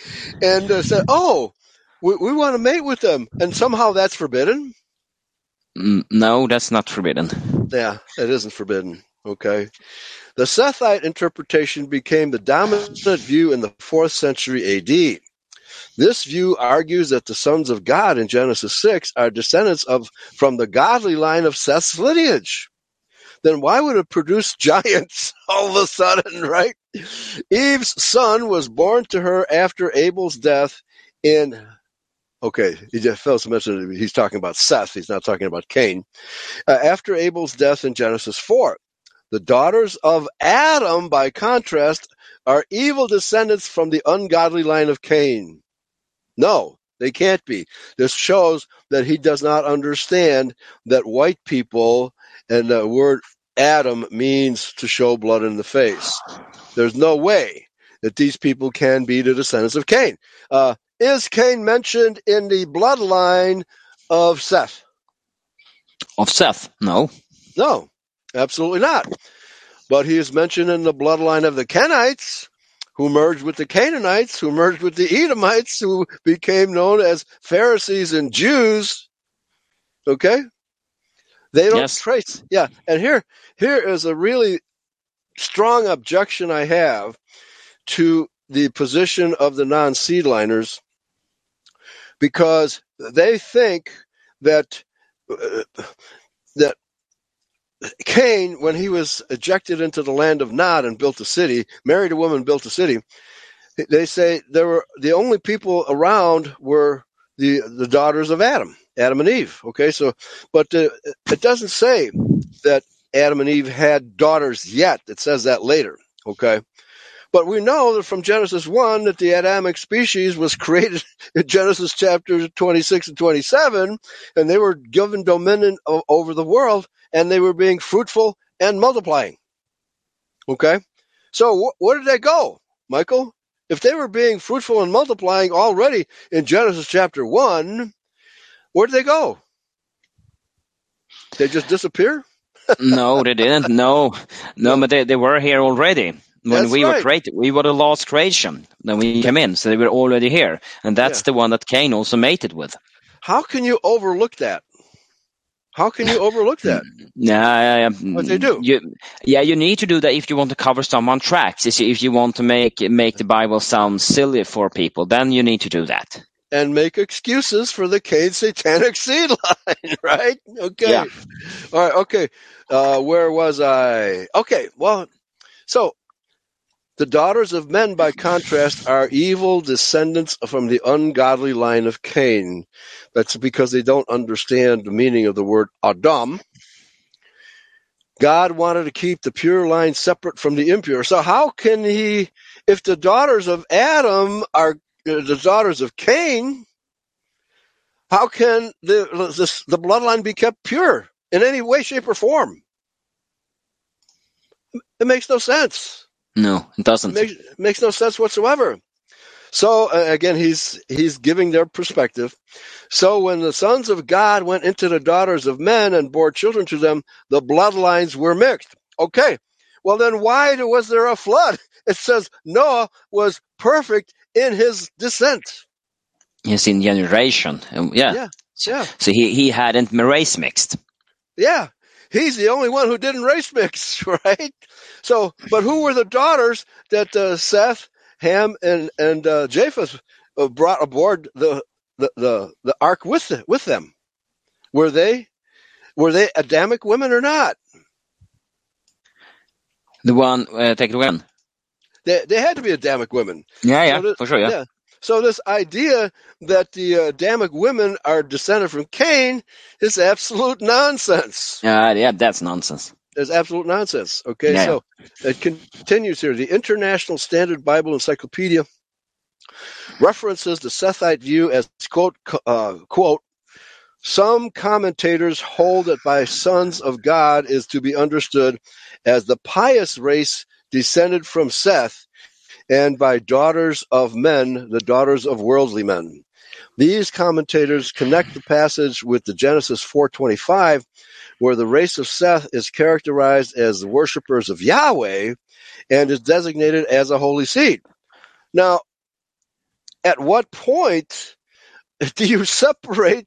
and uh, said, "Oh, we, we want to mate with them," and somehow that's forbidden. No, that's not forbidden. Yeah, it isn't forbidden. Okay. The Sethite interpretation became the dominant view in the 4th century AD. This view argues that the sons of God in Genesis 6 are descendants of from the godly line of Seth's lineage. Then why would it produce [laughs] giants all of a sudden, right? Eve's son was born to her after Abel's death in Okay, he just fails to mention he's talking about Seth. He's not talking about Cain. Uh, after Abel's death in Genesis 4, the daughters of Adam, by contrast, are evil descendants from the ungodly line of Cain. No, they can't be. This shows that he does not understand that white people and the word Adam means to show blood in the face. There's no way that these people can be the descendants of Cain. Uh, is Cain mentioned in the bloodline of Seth? Of Seth? No. No, absolutely not. But he is mentioned in the bloodline of the Kenites, who merged with the Canaanites, who merged with the Edomites, who became known as Pharisees and Jews. Okay? They don't yes. trace. Yeah, and here here is a really strong objection I have to the position of the non-seedliners because they think that uh, that Cain, when he was ejected into the land of Nod and built a city, married a woman, built a city. They say there were the only people around were the the daughters of Adam, Adam and Eve. Okay, so but uh, it doesn't say that Adam and Eve had daughters yet. It says that later. Okay, but we know that from Genesis 1 that the Adamic species was created [laughs] in Genesis chapter 26 and 27, and they were given dominion over the world, and they were being fruitful and multiplying. Okay? So wh- where did they go, Michael? If they were being fruitful and multiplying already in Genesis chapter 1, where did they go? They just disappear? [laughs] no, they didn't. No, no, but they, they were here already when that's we right. were created, we were the last creation. Then we came in, so they were already here, and that's Yeah. the one that Cain also mated with. How can you overlook that? How can you overlook that? [clears throat] Yeah. What they do? You, yeah, you need to do that if you want to cover someone tracks. If you, if you want to make make the Bible sound silly for people, then you need to do that. and make excuses for the Cain satanic seed [laughs] line, right? Okay. Yeah. All right. Okay. Uh, where was I? Okay. Well, so the daughters of men, by contrast, are evil descendants from the ungodly line of Cain. That's because they don't understand the meaning of the word Adam. God wanted to keep the pure line separate from the impure. So how can he, if the daughters of Adam are uh, the daughters of Cain, how can the, this, the bloodline be kept pure in any way, shape, or form? It makes no sense. No, it doesn't. It makes, makes no sense whatsoever. So uh, again, he's he's giving their perspective. So when the sons of God went into the daughters of men and bore children to them, the bloodlines were mixed. Okay, Well, then why was there a flood? [laughs] It says Noah was perfect in his descent. His in generation. Um, yeah. Yeah, yeah. So he, he hadn't race mixed. Yeah, he's the only one who didn't race mix, [laughs] right? So, but who were the daughters that uh, Seth, Ham, and and uh, Japheth uh, brought aboard the the the, the ark with the, with them? Were they were they Adamic women or not? The one, uh, take it again. They they had to be Adamic women. Yeah, yeah, So the- for sure, yeah. yeah. So this idea that the uh, Adamic women are descended from Cain is absolute nonsense. Yeah, yeah, that's nonsense. It's absolute nonsense. Okay, Yeah. so it continues here. The International Standard Bible Encyclopedia references the Sethite view as quote uh, quote. Some commentators hold that by sons of God is to be understood as the pious race descended from Seth, and by daughters of men, the daughters of worldly men. These commentators connect the passage with the Genesis 425 where the race of Seth is characterized as the worshippers of Yahweh and is designated as a holy seed. Now, at what point [laughs] do you separate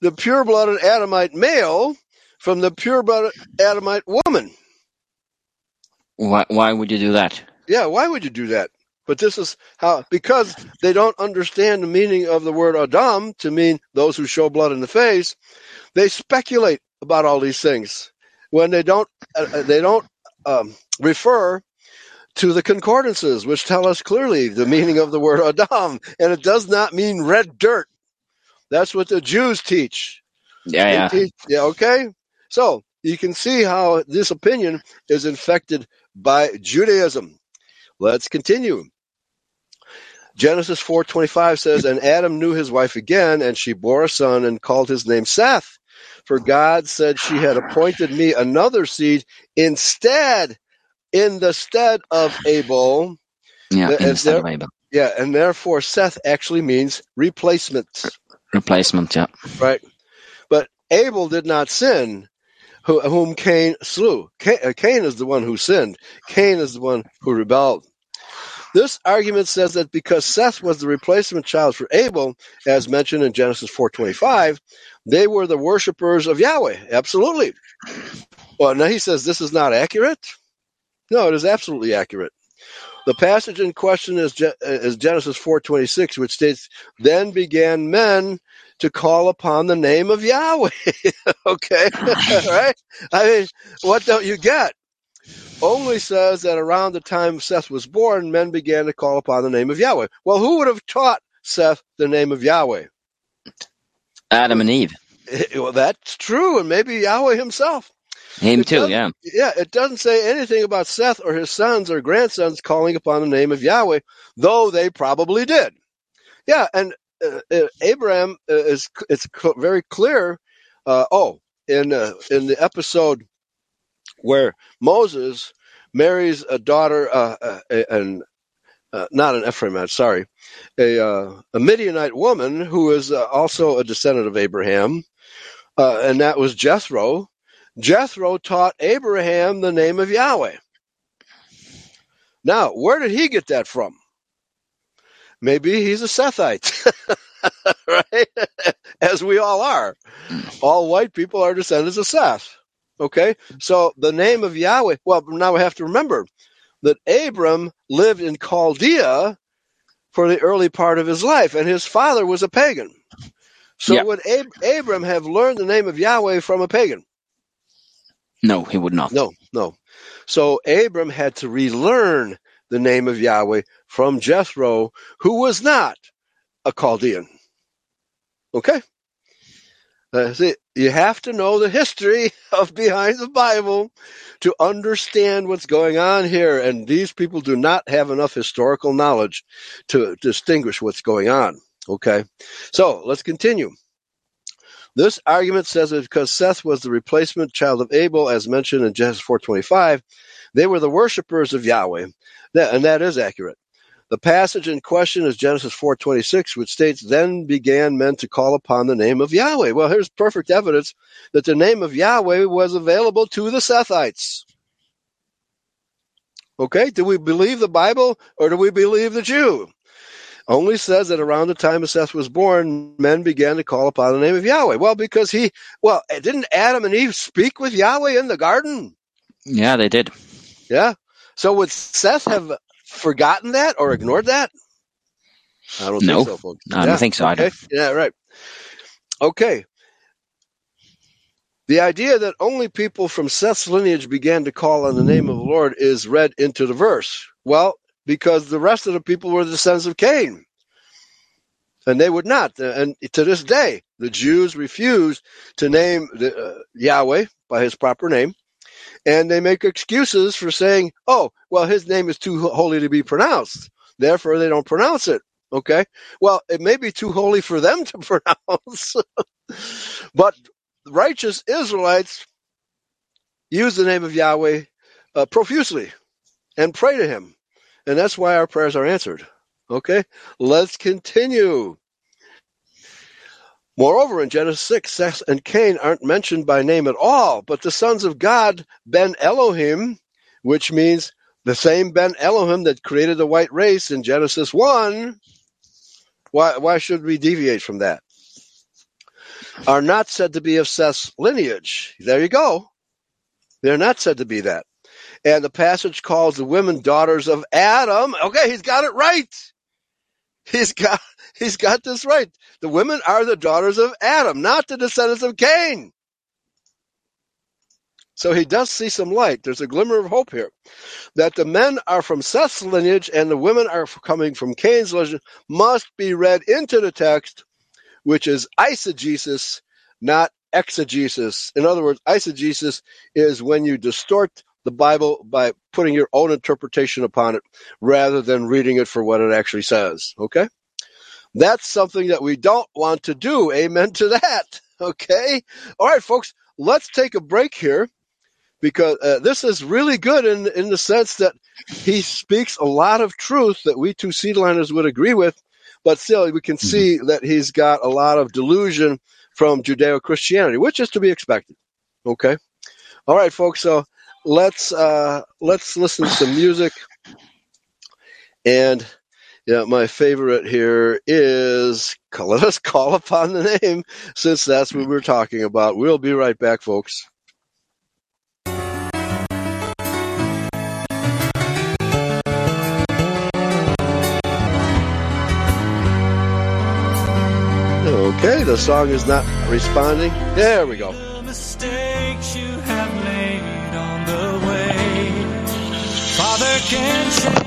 the pure blooded Adamite male from the pure blooded Adamite woman? Why, why would you do that? Yeah, why would you do that? But this is how, because they don't understand the meaning of the word Adam to mean those who show blood in the face, they speculate about all these things when they don't, uh, they don't um, refer to the concordances, which tell us clearly the meaning of the word Adam, and it does not mean red dirt. That's what the Jews teach. Yeah, yeah. teach- yeah, okay. So you can see how this opinion is infected by Judaism. Let's continue. Genesis 4:25 says, "And Adam knew his wife again, and she bore a son and called his name Seth. For God said she had appointed me another seed instead, in the stead of Abel. Yeah, The- instead there- of Abel. Yeah, and therefore Seth actually means replacement. Replacement, yeah. right? But Abel did not sin, who, whom Cain slew. Cain, uh, Cain is the one who sinned. Cain is the one who rebelled. This argument says that because Seth was the replacement child for Abel, as mentioned in Genesis 4:25, they were the worshippers of Yahweh. Absolutely. Well, now he says this is not accurate. No, it is absolutely accurate. The passage in question is, is Genesis 4:26, which states, "Then began men to call upon the name of Yahweh." [laughs] okay, [laughs] right? I mean, what don't you get? Only says that around the time Seth was born, men began to call upon the name of Yahweh. Well, who would have taught Seth the name of Yahweh? Adam and Eve. [laughs] Well, that's true, and maybe Yahweh himself. Him It too, yeah. Yeah, it doesn't say anything about Seth or his sons or grandsons calling upon the name of Yahweh, though they probably did. Yeah, and Abraham uh, is it's very clear. Uh, oh, in uh, in the episode where Moses marries a daughter, uh, uh, uh, not an Ephraimite, sorry, a uh, a Midianite woman who is uh, also a descendant of Abraham, uh, and that was Jethro. Jethro taught Abraham the name of Yahweh. Now, where did he get that from? Maybe he's a Sethite, [laughs] right? As we all are. All white people are descendants of Seth. Okay? So the name of Yahweh, well, now we have to remember that Abram lived in Chaldea for the early part of his life, and his father was a pagan. So Yeah. would Ab- Abram have learned the name of Yahweh from a pagan? No, he would not. No, no. So Abram had to relearn the name of Yahweh from Jethro, who was not a Chaldean. Okay? Uh, you have to know the history [laughs] of behind the Bible to understand what's going on here. And these people do not have enough historical knowledge to distinguish what's going on. Okay? So let's continue. This argument says that because Seth was the replacement child of Abel, as mentioned in Genesis 4:25, they were the worshippers of Yahweh, and that is accurate. The passage in question is Genesis 4:26, which states, "Then began men to call upon the name of Yahweh." Well, here's perfect evidence that the name of Yahweh was available to the Sethites. Okay, do we believe the Bible or do we believe the Jew? Only says that around the time of Seth was born, men began to call upon the name of Yahweh. Well, because he, well, didn't Adam and Eve speak with Yahweh in the garden? Yeah, they did. Yeah. So would Seth have forgotten that or ignored that? I don't No. think so, folks. I don't think so. Okay. Yeah, right. Okay. The idea that only people from Seth's lineage began to call on the name of the Lord is read into the verse. Well, because the rest of the people were the sons of Cain. And they would not. And to this day, the Jews refuse to name the, uh, Yahweh by his proper name. And they make excuses for saying, oh, well, his name is too holy to be pronounced. Therefore, they don't pronounce it. Okay. Well, it may be too holy for them to [laughs] pronounce. but righteous Israelites use the name of Yahweh uh, profusely and pray to him. And that's why our prayers are answered. Okay? Let's continue. Moreover, in Genesis 6, Seth and Cain aren't mentioned by name at all, but the sons of God, Ben Elohim, which means the same Ben Elohim that created the white race in Genesis 1, why, why should we deviate from that? Are not said to be of Seth's lineage. There you go. They're not said to be that. And the passage calls the women daughters of Adam. Okay, he's got it right. He's got he's got this right. The women are the daughters of Adam, not the descendants of Cain. So he does see some light. There's a glimmer of hope here. That the men are from Seth's lineage and the women are coming from Cain's lineage must be read into the text, which is eisegesis, not exegesis. In other words, eisegesis is when you distort the Bible by putting your own interpretation upon it rather than reading it for what it actually says. Okay? That's something that we don't want to do. Amen to that. [laughs] Okay? All right, folks, let's take a break here because uh, this is really good in, in the sense that he speaks a lot of truth that we two seedliners would agree with, but still we can see that he's got a lot of delusion from Judeo Christianity, which is to be expected. Okay? All right, folks, so let's uh, let's listen to some music. And yeah, my favorite here is let us [laughs] call upon the name, since that's what we're talking about. We'll be right back, folks. Okay, the song is not responding. There we go. Mistakes you have made on the way, Father can change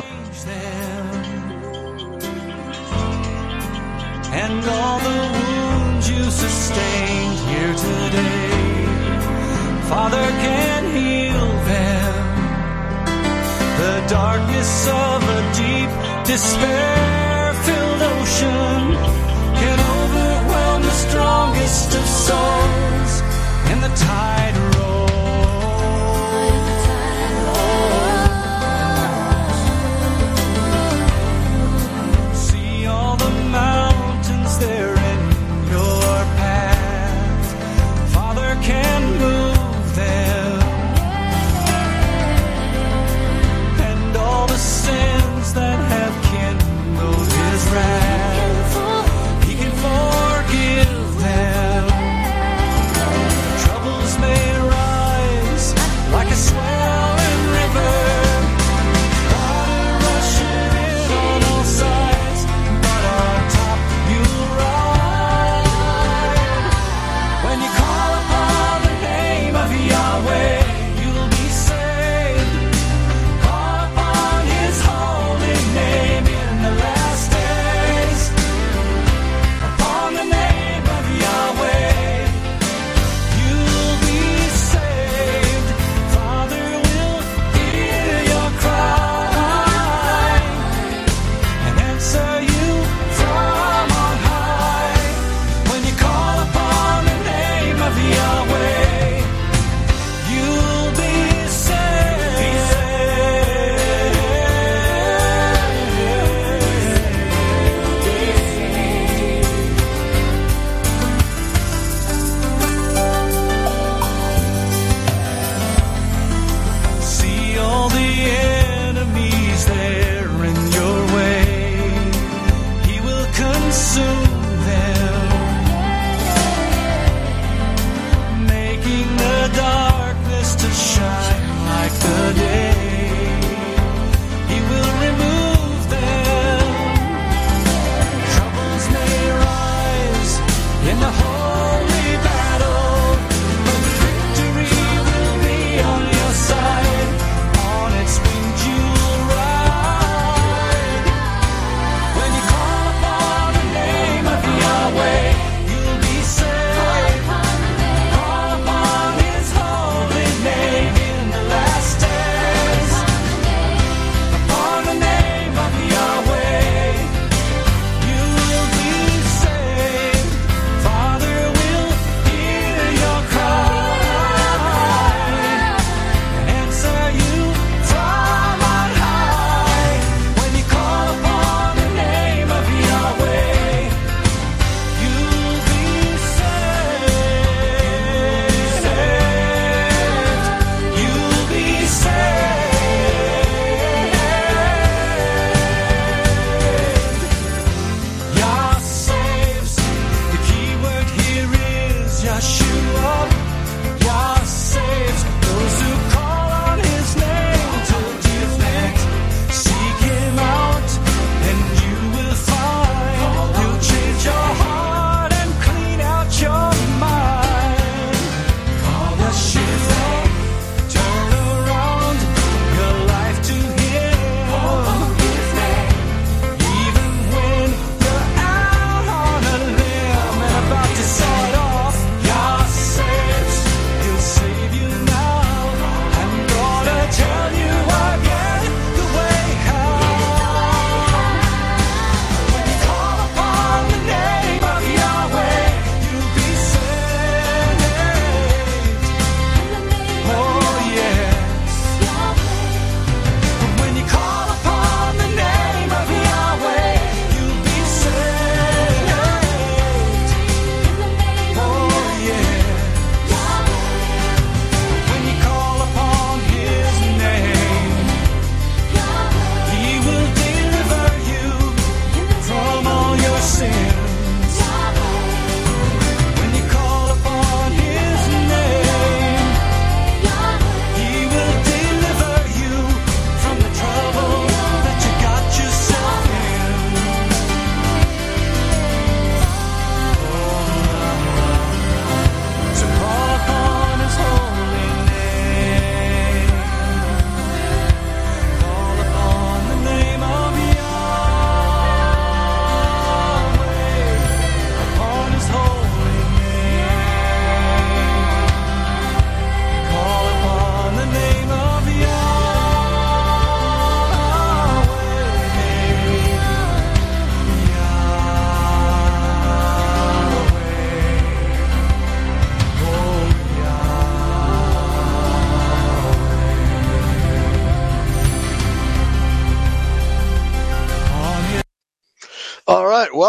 and all the wounds you sustained here today, Father can heal them. The darkness of a deep despair-filled ocean can overwhelm the strongest of souls and the tide rolls.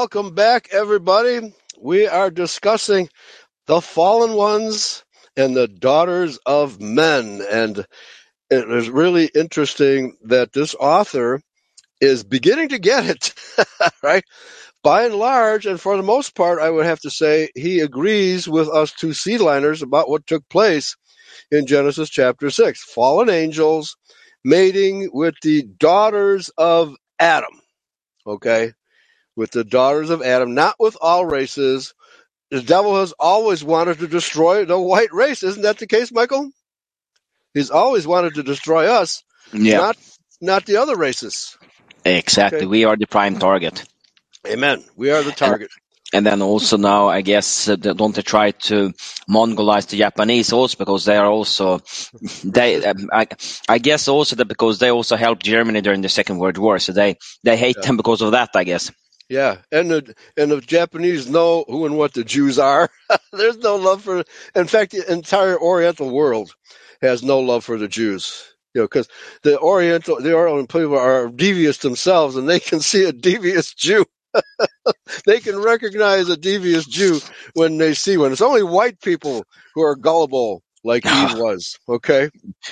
Welcome back, everybody. We are discussing the fallen ones and the daughters of men. And it is really interesting that this author is beginning to get it, [laughs] right? By and large, and for the most part, I would have to say he agrees with us two seedliners about what took place in Genesis chapter 6. Fallen angels mating with the daughters of Adam, okay? With the daughters of Adam, not with all races. The devil has always wanted to destroy the white race. Isn't that the case, Michael? He's always wanted to destroy us, Yeah, not not the other races. exactly. Okay. We are the prime target. Amen. We are the target. And then also now, I guess, uh, don't they try to Mongolize the Japanese also because they are also, [laughs] they, um, I, I guess also that because they also helped Germany during the Second World War, so they, they hate Yeah. them because of that, I guess. Yeah, and the and the Japanese know who and what the Jews are. [laughs] There's no love for. In fact, the entire Oriental world has no love for the Jews. You know, because the Oriental, the Oriental people are devious themselves, and they [laughs] can see a devious Jew. [laughs] they can recognize a devious Jew when they see one. It's only white people who are gullible, like Eve was. Okay,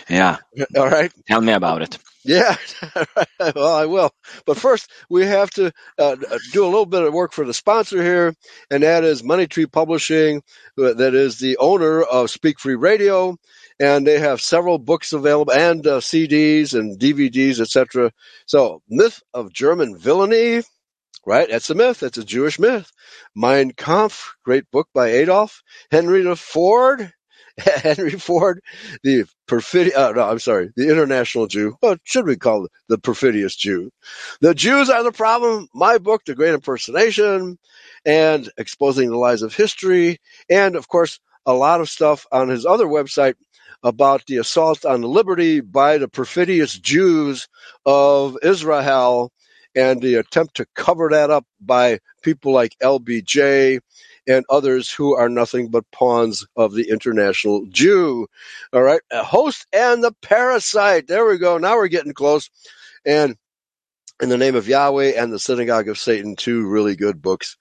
Yeah, [laughs] all right. tell me about it. Yeah, [laughs] well, I will. But first, we have to uh, do a little bit of work for the sponsor here, and that is Money Tree Publishing, uh, that is the owner of Speak Free Radio, and they have several books available and uh, CDs and DVDs, etc. So, Myth of German Villainy, right? That's a myth. That's a Jewish myth. Mein Kampf, great book by Adolf. Henry Ford, [laughs] Henry Ford, the perfidious, uh, no, I'm sorry, the international Jew. What should we call it? The perfidious Jew. The Jews are the problem. My book, The Great Impersonation, and Exposing the Lies of History, and of course, a lot of stuff on his other website about the assault on liberty by the perfidious Jews of Israel and the attempt to cover that up by people like LBJ and others who are nothing but pawns of the international Jew. All right. A host and the parasite. There we go. Now we're getting close. And in the name of Yahweh and the synagogue of Satan, two really good books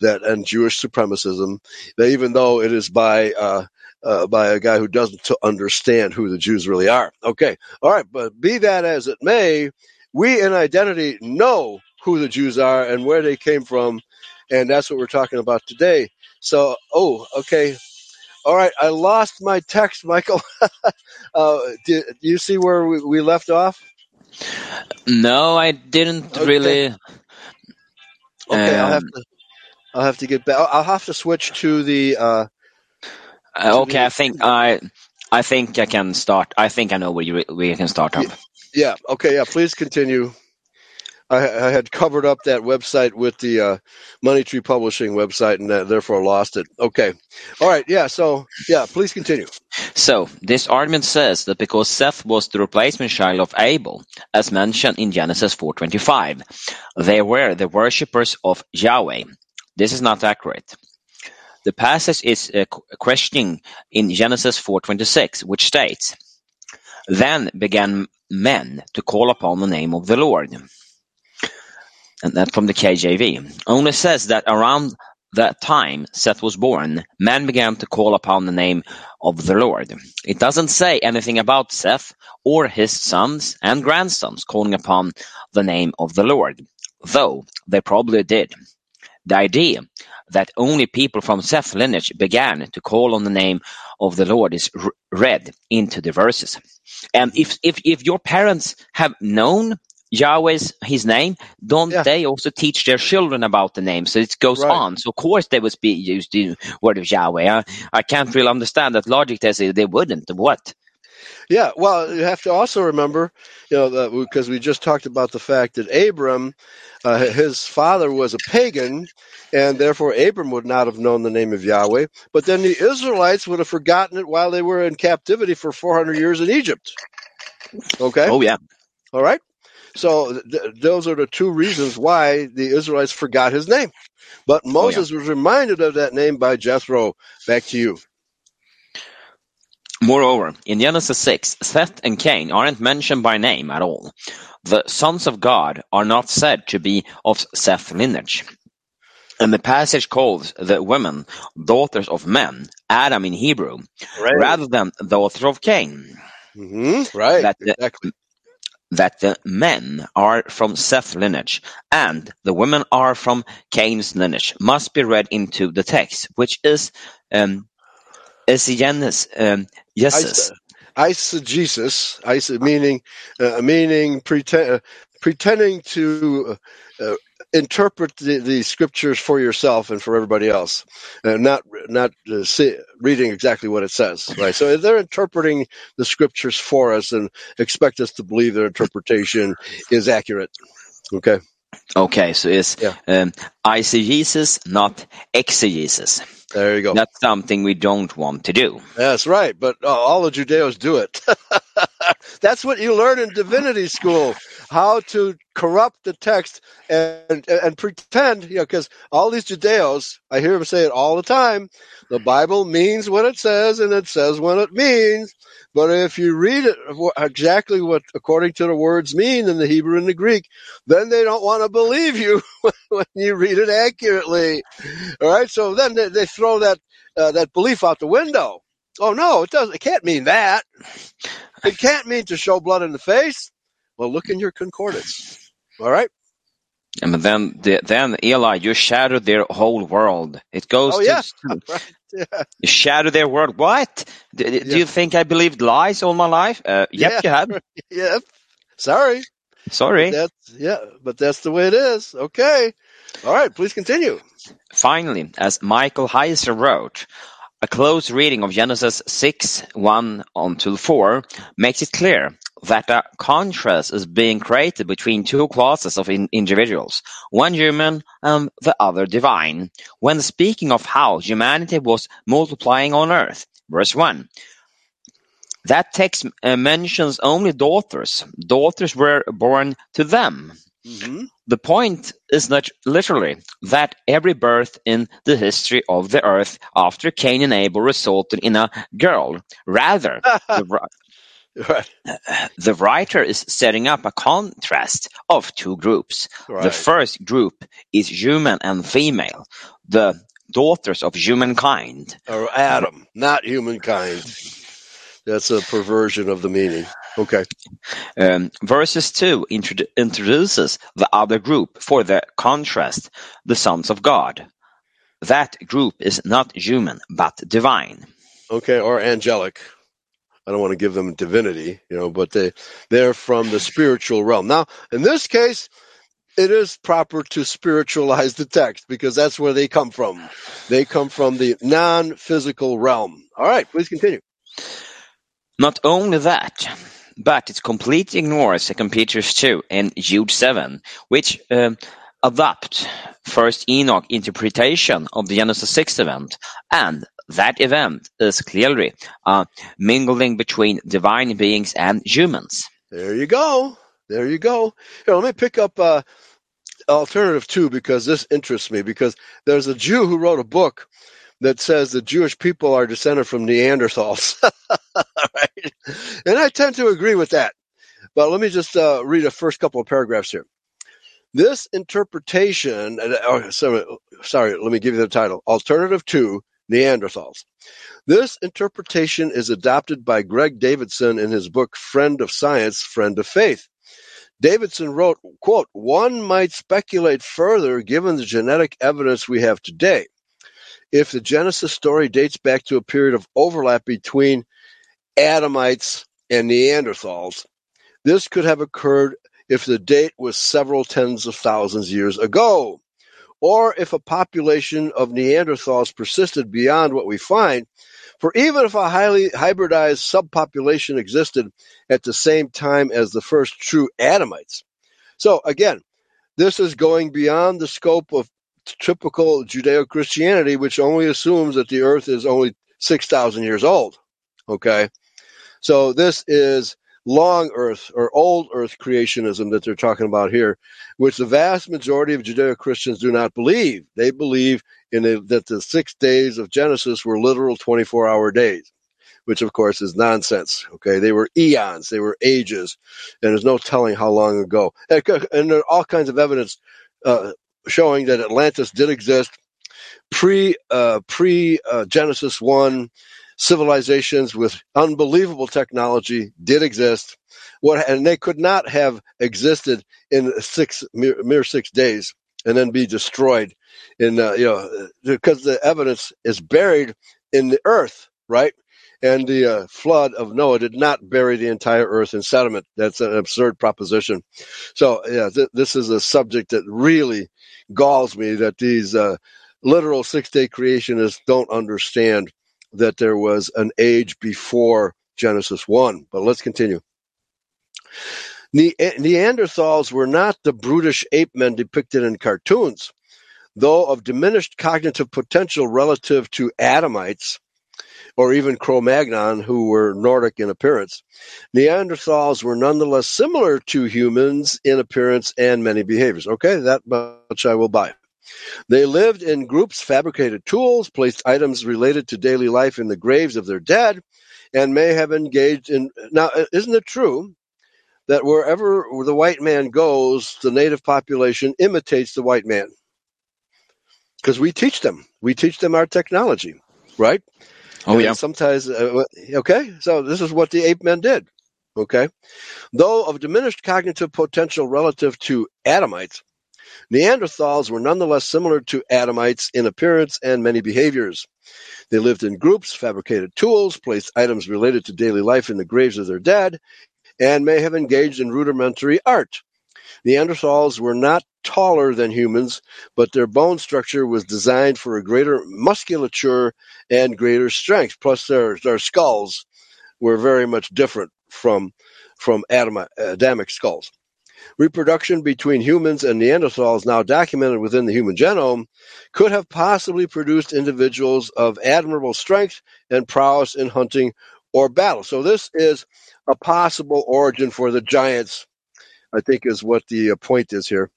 that and Jewish supremacism. That even though it is by uh, uh, by a guy who doesn't understand who the Jews really are. Okay, all right, but be that as it may, we in identity know who the Jews are and where they came from, and that's what we're talking about today. So, oh, okay, all right, I lost my text, Michael. [laughs] uh, do, do you see where we, we left off? No, I didn't Okay. really. Okay, I'll have Um, to. I'll have to get back. I'll I'll have to switch to the. Uh, uh, okay, the- I think I, I think I can start. I think I know where you we can start up. yeah. Okay. Yeah. Please continue. I, I had covered up that website with the uh, Money Tree Publishing website, and uh, therefore lost it. Okay. All right. Yeah. So yeah. Please continue. So this argument says that because Seth was the replacement child of Abel, as mentioned in Genesis 4:25, they were the worshippers of Yahweh. This is not accurate. The passage is uh, qu- questioning in Genesis 4:26, which states, "Then began men to call upon the name of the Lord." And that from the KJV. Only says that around that time Seth was born, men began to call upon the name of the Lord. It doesn't say anything about Seth or his sons and grandsons calling upon the name of the Lord, though they probably did. The idea that only people from Seth's lineage began to call on the name of the Lord is read into the verses. And if, if, if your parents have known Yahweh's his name, don't Yeah. they also teach their children about the name? So it goes Right. on. So of course they would be used the word of Yahweh. I, I can't really understand that logic. They say they wouldn't. What? Yeah, well, you have to also remember, you know, that because we just talked about the fact that Abram, uh, his father was a pagan, and therefore Abram would not have known the name of Yahweh. But then the Israelites would have forgotten it while they were in captivity for 400 years in Egypt. Okay, Oh yeah. all right. So th- those are the two reasons why the Israelites forgot his name. But Moses was reminded of that name by Jethro. Back to you. Moreover, in Genesis 6, Seth and Cain aren't mentioned by name at all. The sons of God are not said to be of Seth's lineage. And the passage calls the women daughters of men, Adam in Hebrew, Right. rather than daughter of Cain. hmm Right. That exactly. That the men are from Seth's lineage and the women are from Cain's lineage must be read into the text, which is um, Genesis, um, Jesus. Eisegesis, eise- meaning uh, meaning pretend, pretending to uh, interpret the, the scriptures for yourself and for everybody else, uh, not not uh, see, reading exactly what it says. Right. So they're interpreting the scriptures for us and expect us to believe their interpretation is accurate. Okay. Okay, so it's Yeah. um, eisegesis, not exegesis. There you go. That's something we don't want to do. That's right, but uh, all the Judeos do it. [laughs] [laughs] That's what you learn in divinity school: how to corrupt the text and and, and pretend. You know, because all these Judeos, I hear them say it all the time. The Bible means what it says, and it says what it means. But if you read it exactly what according to the words mean in the Hebrew and the Greek, then they don't want to believe you [laughs] when you read it accurately. All right, so then they, they throw that uh, that belief out the window. Oh no, it doesn't. It can't mean that. It can't mean to show blood in the face. Well, look in your concordance. All right. And then, the, then Eli, you shattered their whole world. It goes Oh, to yeah. [laughs] Right. Yeah. you shatter their world. What? Do, do Yeah. you think I believed lies all my life? Uh, yep, Yeah. you have. [laughs] Yep. Sorry. Sorry. That's yeah, but that's the way it is. Okay. All right. Please continue. Finally, as Michael Heiser wrote, a close reading of Genesis 6 1 until 4 makes it clear that a contrast is being created between two classes of in- individuals, one human and the other divine, when speaking of how humanity was multiplying on earth. Verse 1. That text uh, mentions only daughters. Daughters were born to them. Hmm The point is not literally that every birth in the history of the earth after Cain and Abel resulted in a girl. Rather, [laughs] the, Right. the writer is setting up a contrast of two groups. The first group is human and female, the daughters of humankind. Or Adam, not humankind. That's a perversion of the meaning. Okay. Um, verses 2 introdu- introduces the other group for the contrast, the sons of God. That group is not human, but divine. Okay. Or angelic. I don't want to give them divinity, you know, but they they're from the spiritual realm. Now, in this case, it is proper to spiritualize the text because that's where they come from. They come from the non-physical realm. All right, please continue. Not only that, but it completely ignores 2 Peter 2 and Jude 7, which um, adopt first Enoch interpretation of the Genesis 6 event, and that event is clearly a mingling between divine beings and humans. There you go. There you go. Here, let me pick up uh, alternative two because this interests me because there's a Jew who wrote a book that says the Jewish people are descended from Neanderthals. [laughs] right? And I tend to agree with that. But let me just uh, read the first couple of paragraphs here. This interpretation, oh, sorry, sorry, let me give you the title Alternative to Neanderthals. This interpretation is adopted by Gregg Davidson in his book Friend of Science, Friend of Faith. Davidson wrote, quote, one might speculate further given the genetic evidence we have today. If the Genesis story dates back to a period of overlap between Adamites and Neanderthals, this could have occurred if the date was several tens of thousands of years ago, or if a population of Neanderthals persisted beyond what we find. For even if a highly hybridized subpopulation existed at the same time as the first true Adamites. So again, this is going beyond the scope of typical Judeo Christianity, which only assumes that the earth is only 6,000 years old. Okay. So this is long earth or old earth creationism that they're talking about here, which the vast majority of Judeo Christians do not believe. They believe in the, that the six days of Genesis were literal 24 hour days. which of course is nonsense. Okay, they were eons, they were ages, and there's no telling how long ago. And, and there are all kinds of evidence uh, showing that Atlantis did exist pre uh, pre uh, Genesis one civilizations with unbelievable technology did exist. What and they could not have existed in six mere, mere six days and then be destroyed in uh, you know because the evidence is buried in the earth, right? And the uh, flood of Noah did not bury the entire earth in sediment. That's an absurd proposition. So yeah, th- this is a subject that really galls me that these uh, literal six day creationists don't understand that there was an age before Genesis 1. But let's continue. Ne- Neanderthals were not the brutish ape men depicted in cartoons. Though of diminished cognitive potential relative to Adamites, or even Cro Magnon, who were Nordic in appearance, Neanderthals were nonetheless similar to humans in appearance and many behaviors. Okay, that much I will buy. They lived in groups, fabricated tools, placed items related to daily life in the graves of their dead, and may have engaged in. Now, isn't it true that wherever the white man goes, the native population imitates the white man? Because we teach them, we teach them our technology, right? Oh And yeah. Sometimes, uh, okay. So this is what the ape men did. Okay. Though of diminished cognitive potential relative to Adamites, Neanderthals were nonetheless similar to Adamites in appearance and many behaviors. They lived in groups, fabricated tools, placed items related to daily life in the graves of their dead, and may have engaged in rudimentary art. Neanderthals were not taller than humans, but their bone structure was designed for a greater musculature and greater strength. Plus, their, their skulls were very much different from from Adama, Adamic skulls. Reproduction between humans and Neanderthals, now documented within the human genome, could have possibly produced individuals of admirable strength and prowess in hunting or battle. So, this is a possible origin for the giants, I think, is what the uh, point is here.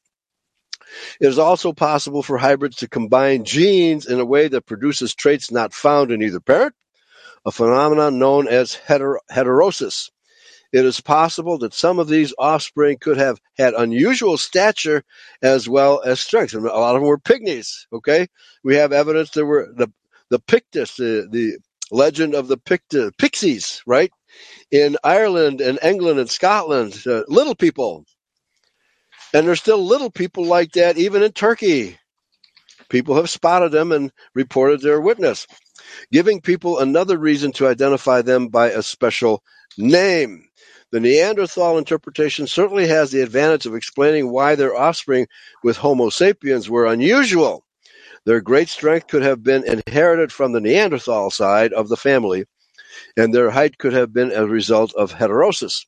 It is also possible for hybrids to combine genes in a way that produces traits not found in either parent, a phenomenon known as heter- heterosis. It is possible that some of these offspring could have had unusual stature as well as strength. A lot of them were pygmies. Okay, we have evidence there were the the Pictus, the, the legend of the Pictus, Pixies, right? In Ireland and England and Scotland, uh, little people, and there's still little people like that even in Turkey. People have spotted them and reported their witness, giving people another reason to identify them by a special name. The Neanderthal interpretation certainly has the advantage of explaining why their offspring with Homo sapiens were unusual. Their great strength could have been inherited from the Neanderthal side of the family, and their height could have been a result of heterosis.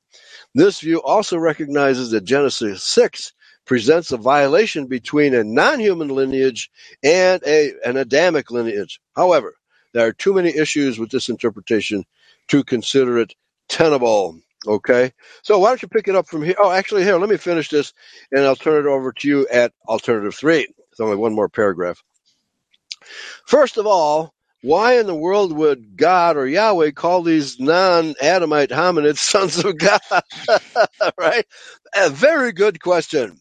This view also recognizes that Genesis 6 presents a violation between a non-human lineage and a, an Adamic lineage. However, there are too many issues with this interpretation to consider it tenable. Okay, so why don't you pick it up from here? Oh, actually, here, let me finish this and I'll turn it over to you at alternative three. It's only one more paragraph. First of all, why in the world would God or Yahweh call these non Adamite hominids [laughs] sons of God? [laughs] right? A very good question.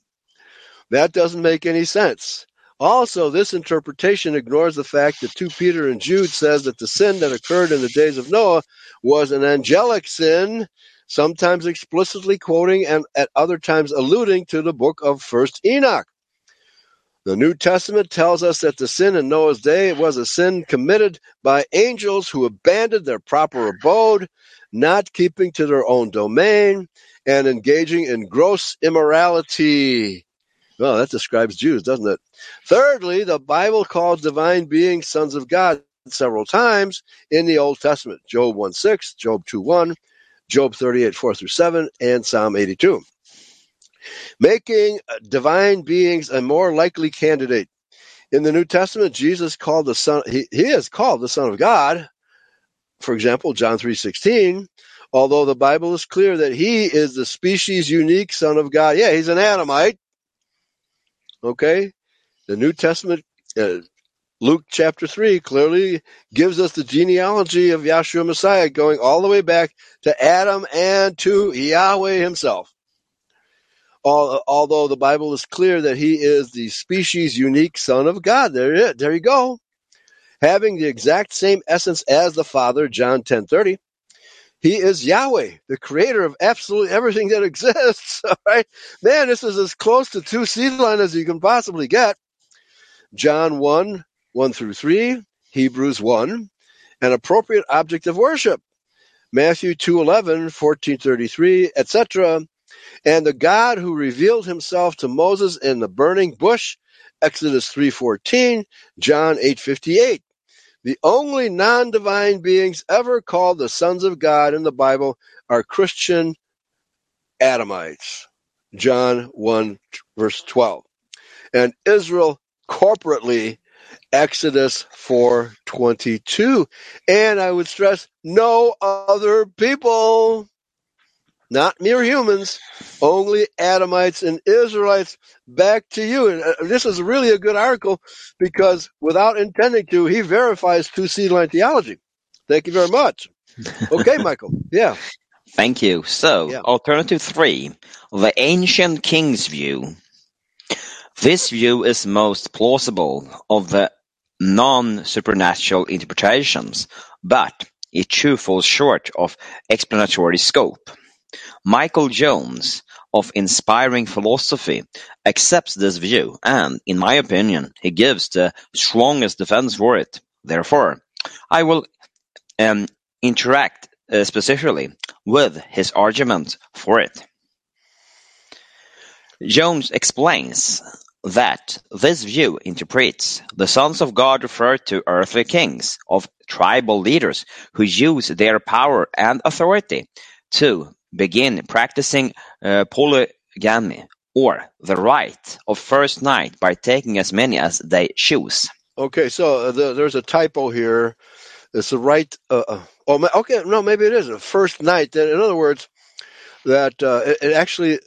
That doesn't make any sense. Also, this interpretation ignores the fact that 2 Peter and Jude says that the sin that occurred in the days of Noah was an angelic sin, sometimes explicitly quoting and at other times alluding to the book of 1st Enoch. The New Testament tells us that the sin in Noah's day was a sin committed by angels who abandoned their proper abode, not keeping to their own domain, and engaging in gross immorality. Well, that describes Jews, doesn't it? Thirdly, the Bible calls divine beings sons of God several times in the Old Testament. Job 1 6, Job 2 1, Job 38 4 through 7, and Psalm 82. Making divine beings a more likely candidate. In the New Testament, Jesus called the Son, he, he is called the Son of God. For example, John 3 16, although the Bible is clear that he is the species unique Son of God. Yeah, he's an Adamite. Okay? The New Testament uh, Luke chapter 3 clearly gives us the genealogy of Yahshua Messiah going all the way back to Adam and to Yahweh himself. Al- Although the Bible is clear that he is the species unique Son of God. There, it, there you go. Having the exact same essence as the Father, John 10:30. He is Yahweh, the creator of absolutely everything that [laughs] exists. All right. Man, this is as close to two seed line as you can possibly get. John 1, 1 through 3, Hebrews 1, an appropriate object of worship. Matthew 2:11, 14:33, etc. And the God who revealed himself to Moses in the burning bush, Exodus 3:14, John 8:58. The only non-divine beings ever called the sons of God in the Bible are Christian Adamites. John 1 verse 12. And Israel corporately Exodus 4:22. And I would stress no other people, not mere humans, only Adamites and Israelites. Back to you. And uh, this is really a good article because without intending to, he verifies two seed line theology. Thank you very much. [laughs] Okay, Michael. Yeah. Thank you. So, Yeah. alternative three, the ancient king's view. This view is most plausible of the non-supernatural interpretations, but it too falls short of explanatory scope. Michael Jones of Inspiring Philosophy accepts this view and, in my opinion, he gives the strongest defense for it. Therefore, I will um, interact uh, specifically with his argument for it. Jones explains that this view interprets the sons of God refer to earthly kings of tribal leaders who use their power and authority to begin practicing uh, polygamy or the right of first night by taking as many as they choose. Okay, so uh, the, there's a typo here. It's the right. Uh, uh, oh, okay. No, maybe it is a first night. In other words, that uh, it, it actually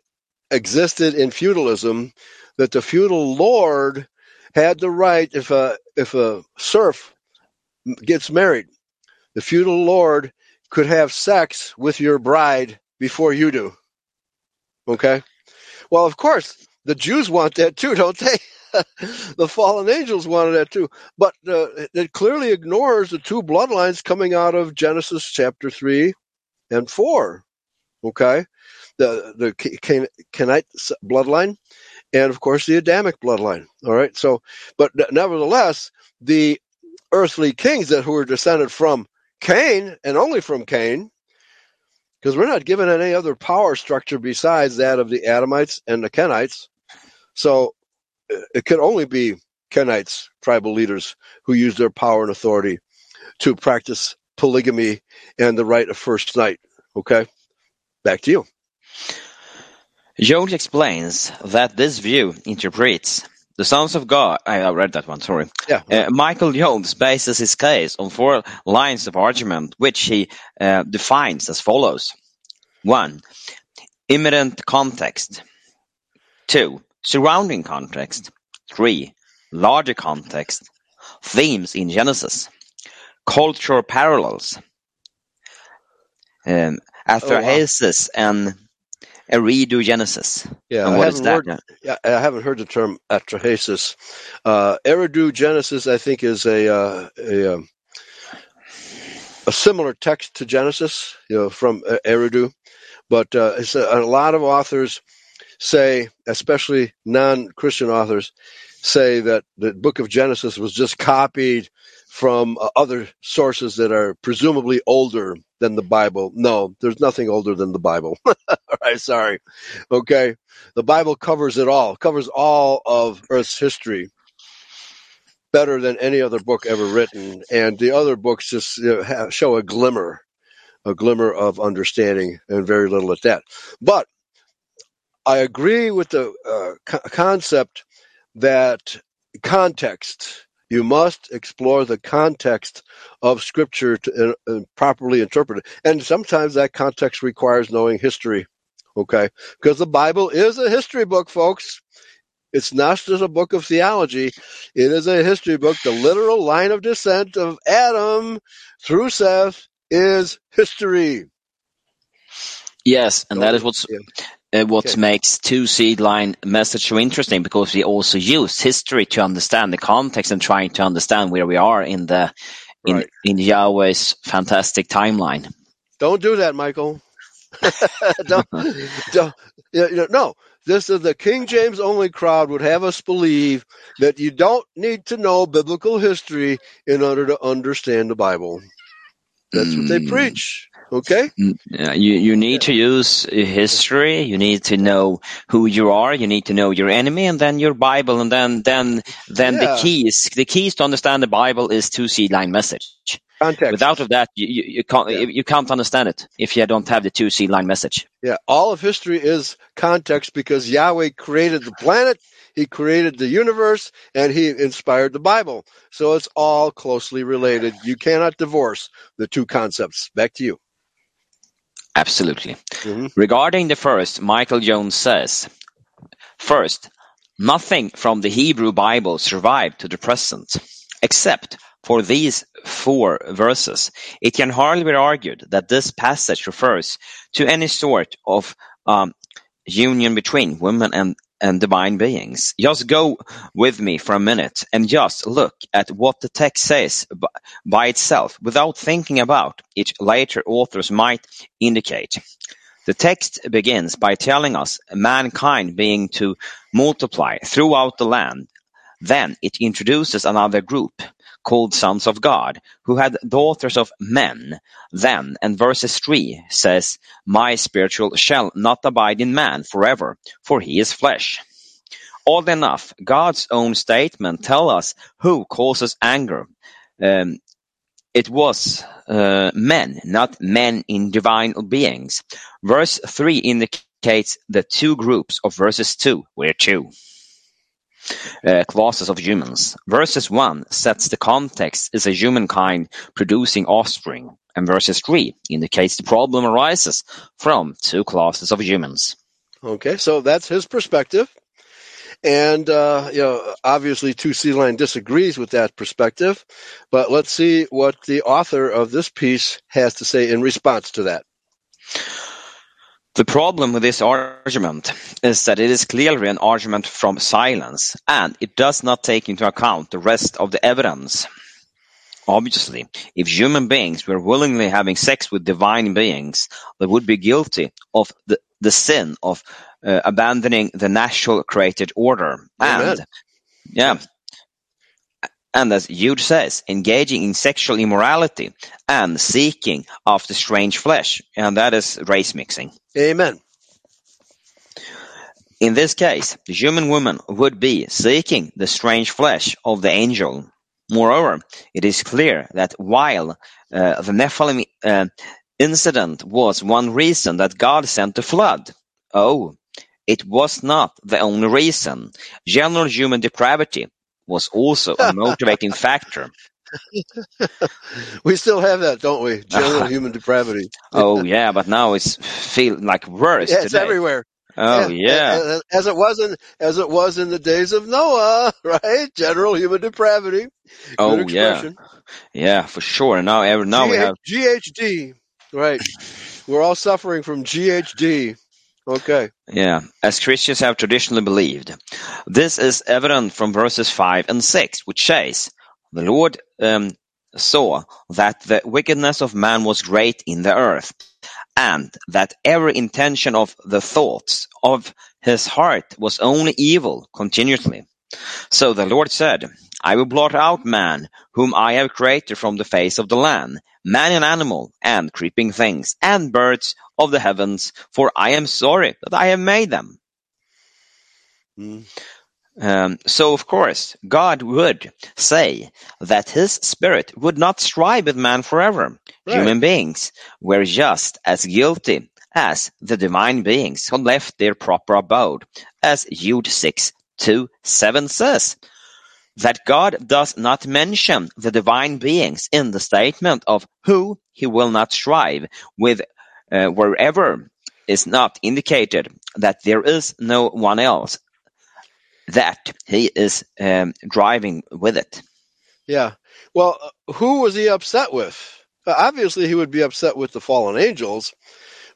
existed in feudalism. That the feudal lord had the right if a if a serf gets married, the feudal lord could have sex with your bride before you do. Okay. Well, of course, the Jews want that too, don't they? [laughs] the fallen angels wanted that too, but uh, it clearly ignores the two bloodlines coming out of Genesis chapter three and four. Okay, the the Can- Canite bloodline, and of course the Adamic bloodline. All right, so but nevertheless, the earthly kings that who were descended from Cain and only from Cain, because we're not given any other power structure besides that of the Adamites and the Kenites. So uh, it could only be Kenites, tribal leaders, who use their power and authority to practice polygamy and the right of first night. Okay, back to you. Jones explains that this view interprets the sons of God. I read that one, sorry. Yeah. Uh, Michael Jones bases his case on four lines of argument, which he uh, defines as follows: one, imminent context; two, surrounding context; three, larger context; themes in Genesis; cultural parallels; um, Atrahasis and eridogenesis. Yeah, and I what is haven't that? heard- Yeah, I haven't heard the term atrahasis. Uh, Genesis, I think, is a uh, a, um, a similar text to Genesis, you know, from uh, Eridu, but uh, it's a, a lot of authors say, especially non-Christian authors, say that the Book of Genesis was just copied from uh, other sources that are presumably older than the Bible. No, there's nothing older than the Bible. [laughs] all right, sorry. Okay, the Bible covers it all, covers all of Earth's history better than any other book ever written, and the other books just you know, show a glimmer, a glimmer of understanding, and very little at that. But I agree with the uh, co- concept that context. You must explore the context of Scripture to uh, uh, properly interpret it, and sometimes that context requires knowing history. Okay, because the Bible is a history book, folks. It's not just a book of theology. It is a history book. The literal line of descent of Adam through Seth is history. Yes, and that is what's Yeah. Uh, what Okay. makes two seed line message so interesting because we also use history to understand the context and trying to understand where we are in the in Right. in Yahweh's fantastic timeline. Don't do that, Michael. [laughs] don't, [laughs] don't, you know, no, this is the King James only crowd would have us believe that you don't need to know biblical history in order to understand the Bible. That's what they Mm. preach. Okay? Mm, yeah, you you need to use history. You need to know who you are. You need to know your enemy, and then your Bible, and then then then the keys. The keys to understand the Bible is two seed line message. Context. Without of that, you, you, you can't Yeah. you can't understand it if you don't have the two seed line message. Yeah, all of history is context because Yahweh created the planet, He created the universe, and He inspired the Bible. So it's all closely related. You cannot divorce the two concepts. Back to you. Absolutely. Mhm. Regarding the first, Michael Jones says, first, nothing from the Hebrew Bible survived to the present, except for these four verses. It can hardly be argued that this passage refers to any sort of um, union between women and, and divine beings. Just go with me for a minute and just look at what the text says by itself without thinking about it later authors might indicate. The text begins by telling us mankind being to multiply throughout the land. Then it introduces another group called sons of God who had daughters of men. Then, and verses 3 says, My spiritual shall not abide in man forever, for he is flesh. Odd enough, God's own statement tell us who causes anger. Um, it was uh, men, not men in divine beings. Verse 3 indicates the two groups of verses 2, were two uh, classes of humans. Verses 1 sets the context as a humankind producing offspring, and verses 3 indicates the problem arises from two classes of humans. Okay, so that's his perspective. And, uh, you know, obviously two seed line disagrees with that perspective, but let's see what the author of this piece has to say in response to that. The problem with this argument is that it is clearly an argument from silence, and it does not take into account the rest of the evidence. Obviously, if human beings were willingly having sex with divine beings, they would be guilty of the, the sin of uh, abandoning the natural created order. Amen. And, yeah. And as Jude says, engaging in sexual immorality and seeking after strange flesh, and that is race mixing. Amen. In this case, the human woman would be seeking the strange flesh of the angel. Moreover, it is clear that while uh, the Nephilim uh, incident was one reason that God sent the flood, oh, it was not the only reason. General human depravity was also a [laughs] motivating factor. [laughs] We still have that, don't we? General [laughs] human depravity. Oh yeah, but now it's feel like worse Yeah, it's today. everywhere. Oh yeah. As, as it was in as it was in the days of Noah, [laughs] right? General human depravity. Oh Good yeah. expression. Yeah, for sure. Now every now we have GHD. Right. We're all suffering from GHD. Okay. Yeah, as Christians have traditionally believed. This is evident from verses 5 and 6, which says, The Lord um, saw that the wickedness of man was great in the earth, and that every intention of the thoughts of his heart was only evil continually. So the Lord said, I will blot out man, whom I have created from the face of the land, man and animal, and creeping things, and birds of the heavens, for I am sorry that I have made them. Mm. Um, so, of course, God would say that his spirit would not strive with man forever. Right. Human beings were just as guilty as the divine beings who left their proper abode, as Jude 6 2 7 says. That God does not mention the divine beings in the statement of who he will not strive with uh, wherever is not indicated that there is no one else that he is um, driving with it. Yeah. Well, uh, who was he upset with? Uh, Obviously, he would be upset with the fallen angels,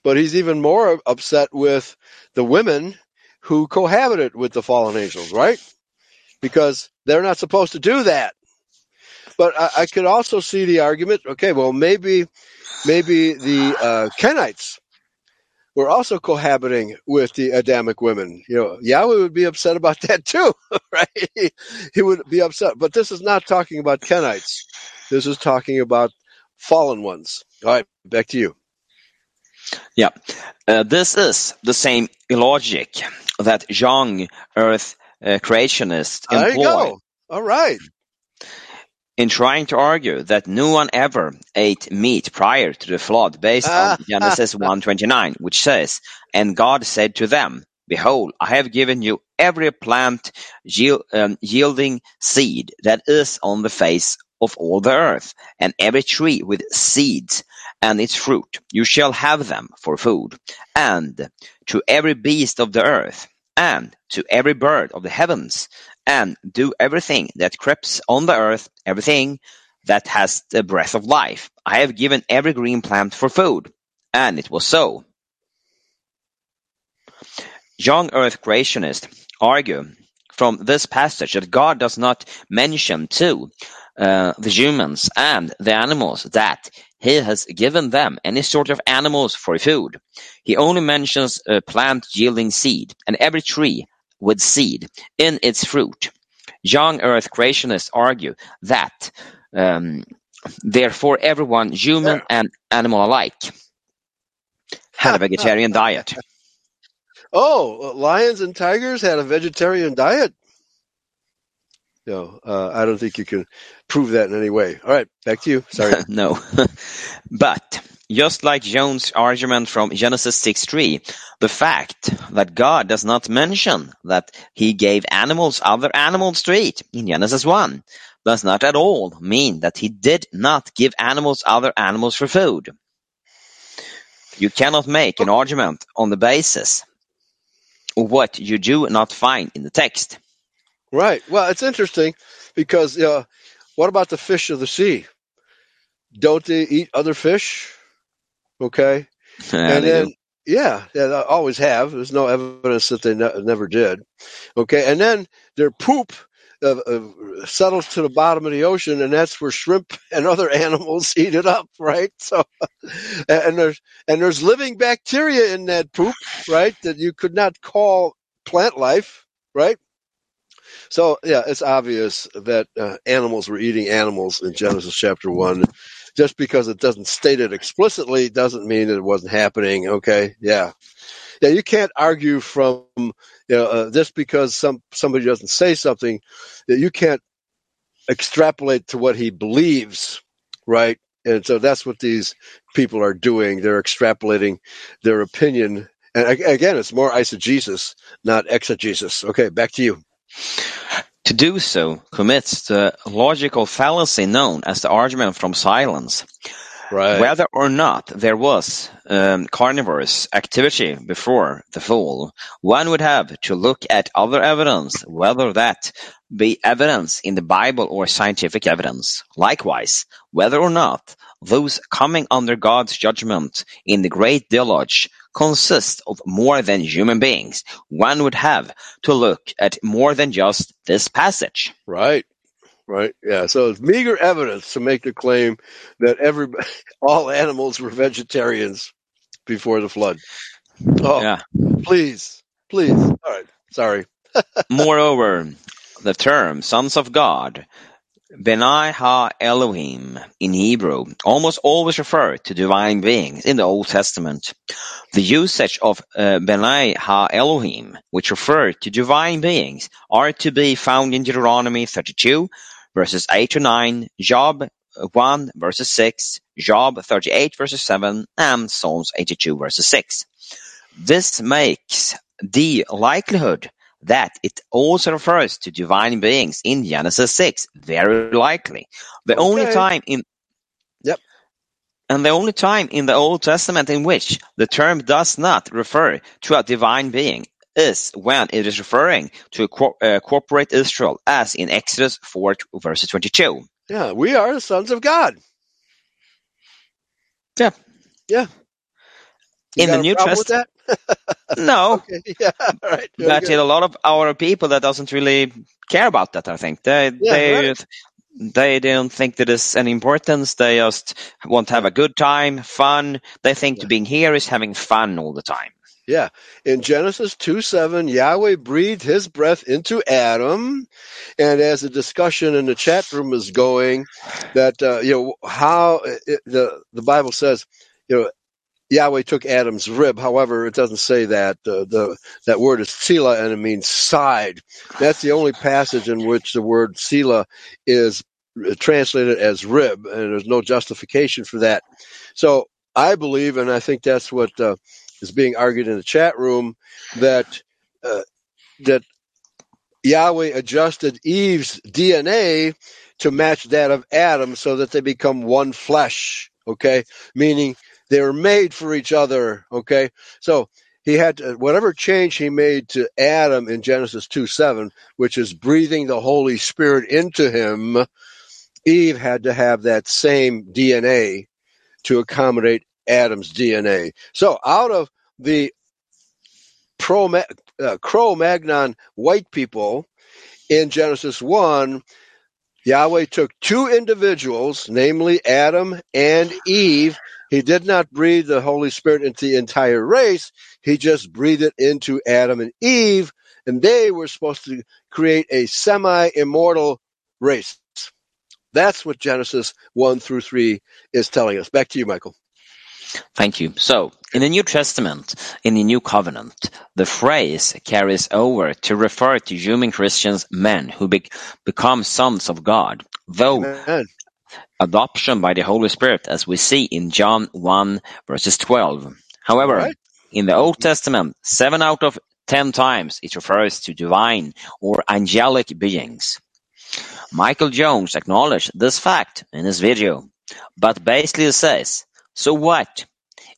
but he's even more upset with the women who cohabited with the fallen angels, right? Because they're not supposed to do that. But I, I could also see the argument. Okay, well, maybe, maybe the uh, Kenites were also cohabiting with the Adamic women. You know, Yahweh would be upset about that too, [laughs] right? He, he would be upset. But this is not talking about Kenites. This is talking about fallen ones. All right, back to you. Yeah, uh, this is the same logic that young Earth uh, creationists There you employ go. All right. In trying to argue that no one ever ate meat prior to the flood based on Genesis [laughs] 1:29 which says and God said to them behold I have given you every plant yield, um, yielding seed that is on the face of all the earth and every tree with seeds and its fruit. You shall have them for food and to every beast of the earth and to every bird of the heavens and do everything that creeps on the earth, everything that has the breath of life. I have given every green plant for food. And it was so. Young earth creationists argue from this passage that God does not mention to uh, the humans and the animals that he has given them any sort of animals for food. He only mentions a plant yielding seed and every tree with seed in its fruit. Young earth creationists argue that um, therefore everyone, human and animal alike, had a [laughs] vegetarian diet. Oh, lions and tigers had a vegetarian diet. No, uh, I don't think you can prove that in any way. All right, back to you. Sorry. [laughs] no. [laughs] but just like Jones' argument from Genesis 6:3, the fact that God does not mention that he gave animals other animals to eat in Genesis 1 does not at all mean that he did not give animals other animals for food. You cannot make an argument on the basis of what you do not find in the text. Right. Well, it's interesting because uh, what about the fish of the sea? Don't they eat other fish? Okay. [laughs] Yeah, and then, do. yeah, yeah, they always have. There's no evidence that they ne- never did. Okay. And then their poop uh, uh, settles to the bottom of the ocean, and that's where shrimp [laughs] and other animals [laughs] eat it up, right? So, and there's and there's living bacteria in that poop, right? That you could not call plant life, right? So yeah, it's obvious that uh, animals were eating animals in Genesis chapter one. Just because it doesn't state it explicitly doesn't mean that it wasn't happening. Okay, yeah, yeah. You can't argue from you know uh, just because some somebody doesn't say something that you can't extrapolate to what he believes, right? And so that's what these people are doing. They're extrapolating their opinion. And again, it's more eisegesis, not exegesis. Okay, back to you. To do so commits the logical fallacy known as the argument from silence. Right. Whether or not there was um, carnivorous activity before the fall, one would have to look at other evidence, whether that be evidence in the Bible or scientific evidence. Likewise, whether or not those coming under God's judgment in the great deluge consist of more than human beings, one would have to look at more than just this passage. Right. Right. Yeah. So it's meager evidence to make the claim that every [laughs] all animals were vegetarians before the flood. Oh, Yeah. please, please. All right. Sorry. [laughs] Moreover, the term sons of God, Benai Ha Elohim in Hebrew, almost always refer to divine beings in the Old Testament. The usage of uh, Benai Ha Elohim, which refer to divine beings, are to be found in Deuteronomy 32, verses 8 to 9, Job 1, verses 6, Job 38, verses 7, and Psalms 82, verses 6. This makes the likelihood that it also refers to divine beings in Genesis 6 very likely. The only time in Yep. and the only time in the Old Testament in which the term does not refer to a divine being is when it is referring to a co- uh, corporate Israel, as in Exodus 4 verse 22. Yeah, we are the sons of God. Yeah. Yeah. You In the New Testament, [laughs] no, [laughs] Okay. Yeah. All right. Very but good. a lot of our people that doesn't really care about that. I think they Yeah, they right. they don't think that is any importance. They just want to have a good time, fun. They think Yeah. being here is having fun all the time. Yeah. In Genesis 2 7, Yahweh breathed his breath into Adam. And as the discussion in the chat room is going, that, uh, you know, how it, the, the Bible says, you know, Yahweh took Adam's rib. However, it doesn't say that. Uh, the that word is sila, and it means side. That's the only passage in which the word sila is translated as rib, and there's no justification for that. So I believe, and I think that's what uh, is being argued in the chat room, that uh, that Yahweh adjusted Eve's DNA to match that of Adam, so that they become one flesh. Okay, meaning they were made for each other. Okay, so he had to, whatever change he made to Adam in Genesis 2 7, which is breathing the Holy Spirit into him, Eve had to have that same DNA to accommodate Adam's DNA. So out of the pro uh, Cro Magnon white people in Genesis 1, Yahweh took two individuals, namely Adam and Eve. He did not breathe the Holy Spirit into the entire race. He just breathed it into Adam and Eve, and they were supposed to create a semi immortal race. That's what Genesis 1 through 3 is telling us. Back to you, Michael. Thank you. So, in the New Testament, in the New Covenant, the phrase carries over to refer to human Christians, men who be- become sons of God, though Amen. Adoption by the Holy Spirit, as we see in John 1 verses 12. However, right. in the Old Testament, seven out of ten times it refers to divine or angelic beings. Michael Jones acknowledged this fact in his video, but basically says, so what?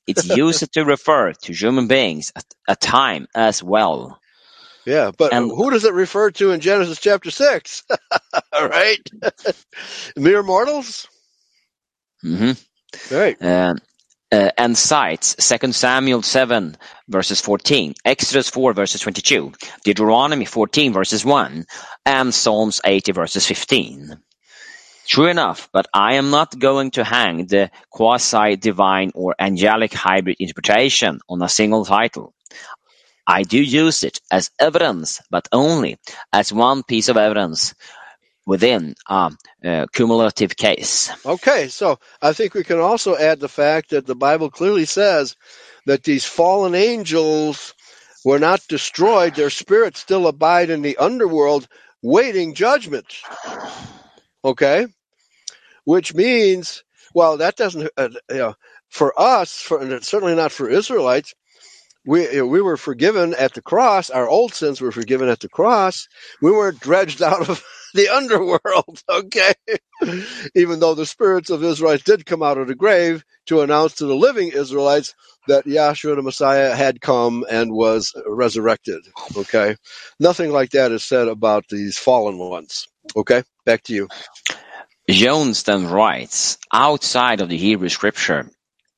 It's [laughs] used to refer to human beings at a time as well. Yeah, but And- who does it refer to in Genesis chapter 6? All [laughs] right. [laughs] Mere mortals? hmm All right. uh, uh, and cites 2 Samuel 7 verses 14, Exodus 4 verses 22, Deuteronomy 14 verses 1, and Psalms 80 verses 15. True enough, but I am not going to hang the quasi-divine or angelic hybrid interpretation on a single title. I do use it as evidence, but only as one piece of evidence within a cumulative case. Okay, so I think we can also add the fact that the Bible clearly says that these fallen angels were not destroyed, their spirits still abide in the underworld waiting judgment. Okay? Which means, well, that doesn't, uh, you know, for us, for, and certainly not for Israelites, we, we were forgiven at the cross. Our old sins were forgiven at the cross. We weren't dredged [laughs] out of the underworld, [laughs] okay? Even though the spirits of Israelites did come out of the grave to announce to the living Israelites that Yahshua the Messiah had come and was resurrected, okay? Nothing like that is said about these fallen ones, okay? Back to you. Jones then writes, outside of the Hebrew scripture,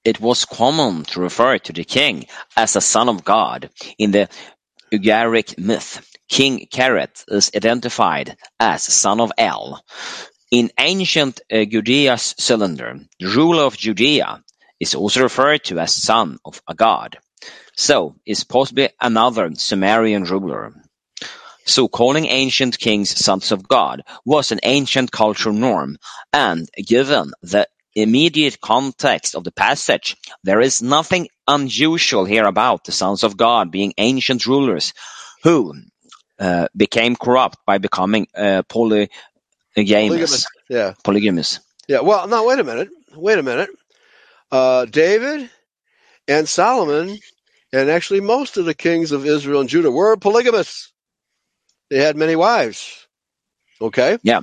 it was common to refer to the king as a son of God. In the Ugaritic myth, King Keret is identified as son of El. In ancient uh, Judea's cylinder, the ruler of Judea is also referred to as son of a god. So, is possibly another Sumerian ruler. So calling ancient kings sons of God was an ancient cultural norm, and given the immediate context of the passage, there is nothing unusual here about the sons of God being ancient rulers who uh, became corrupt by becoming uh, polygamous. Polygamous. Yeah. Polygamous. Yeah. Well, now wait a minute. Wait a minute. Uh, David and Solomon, and actually most of the kings of Israel and Judah were polygamous. They had many wives. Okay. Yeah.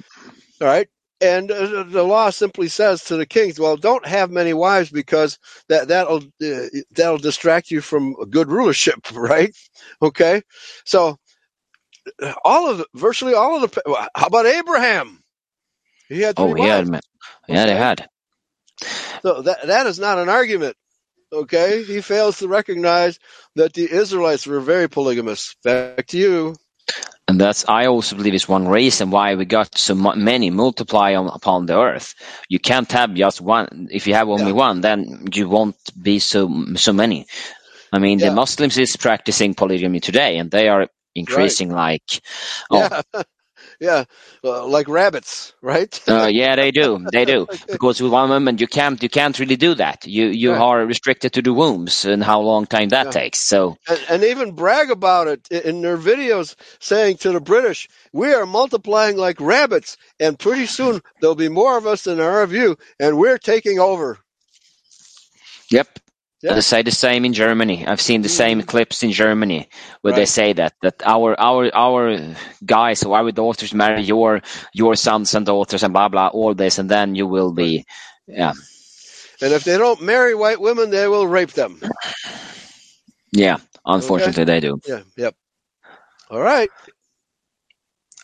All right. And uh, the law simply says to the kings, "Well, don't have many wives because that that'll uh, that'll distract you from good rulership." [laughs] Right? Okay. So all of virtually all of the. How about Abraham? He had three Oh, yeah, wives. man. yeah, they had. So that that is not an argument. Okay, he fails to recognize that the Israelites were very polygamous. Back to you. And that's, I also believe, is one reason why we got so many multiply on, upon the earth. You can't have just one. If you have only Yeah. one, then you won't be so so many. I mean, Yeah. the Muslims is practicing polygamy today, and they are increasing like, oh, Yeah, [laughs] yeah, uh, like rabbits, right? uh, yeah, they [laughs] do, they do. Because with one woman, you can't you can't really do that. You you Right. are restricted to the wombs and how long time that Yeah. takes. So and, and even brag about it in their videos, saying to the British, "We are multiplying like rabbits, and pretty soon there'll be more of us than there are of you, and we're taking over." Yep. Yeah. They say the same in Germany. I've seen the same Mhm. clips in Germany where they say that that our our our guys or our daughters marry your your sons and daughters and blah blah all this and then you will be yeah And if they don't marry white women, they will rape them. yeah unfortunately they do. Yeah, yep. All right.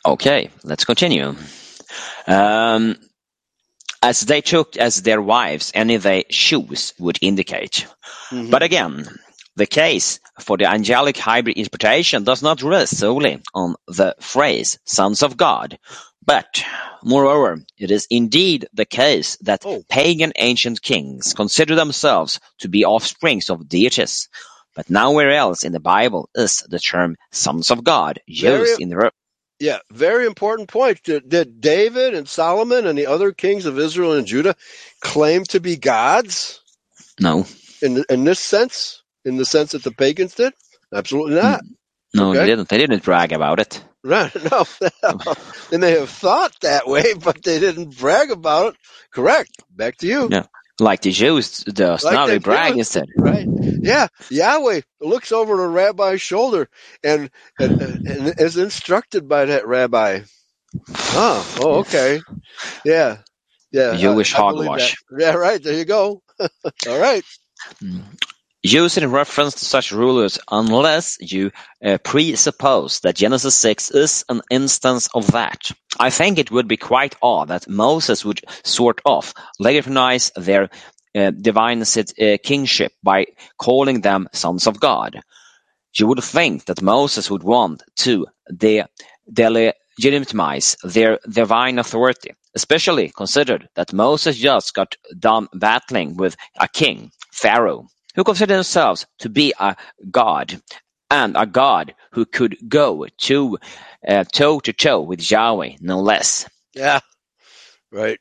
Okay, let's continue. Um, as they took as their wives any they shoes would indicate. Mhm. But again, the case for the angelic hybrid interpretation does not rest solely on the phrase sons of God, but moreover, it is indeed the case that Oh. pagan ancient kings consider themselves to be offsprings of deities. But nowhere else in the Bible is the term sons of God Very- used in the Yeah, very important point. Did, did David and Solomon and the other kings of Israel and Judah claim to be gods no, in in this sense? In the sense that the pagans did? Absolutely not. no, Okay. they didn't. They didn't brag about it. Right? [laughs] No, they may have thought that way, but they didn't brag about it. Correct. Back to you. Yeah. Like the Jews does. Like the they brag instead. Right? Yeah. Yahweh looks over the rabbi's shoulder and, and, and is instructed by that rabbi. Oh, oh, okay. Yeah. Yeah. Jewish I- I hogwash. Yeah, right. There you go. [laughs] All right. Hmm. Use in reference to such rulers unless you uh, presuppose that Genesis 6 is an instance of that. I think it would be quite odd that Moses would sort of legitimize their uh, divine uh, kingship by calling them sons of God. You would think that Moses would want to de- delegitimize their divine authority, especially considered that Moses just got done battling with a king, Pharaoh, who considered themselves to be a god and a god who could go to uh, toe to toe with Yahweh, no less. Yeah. Right.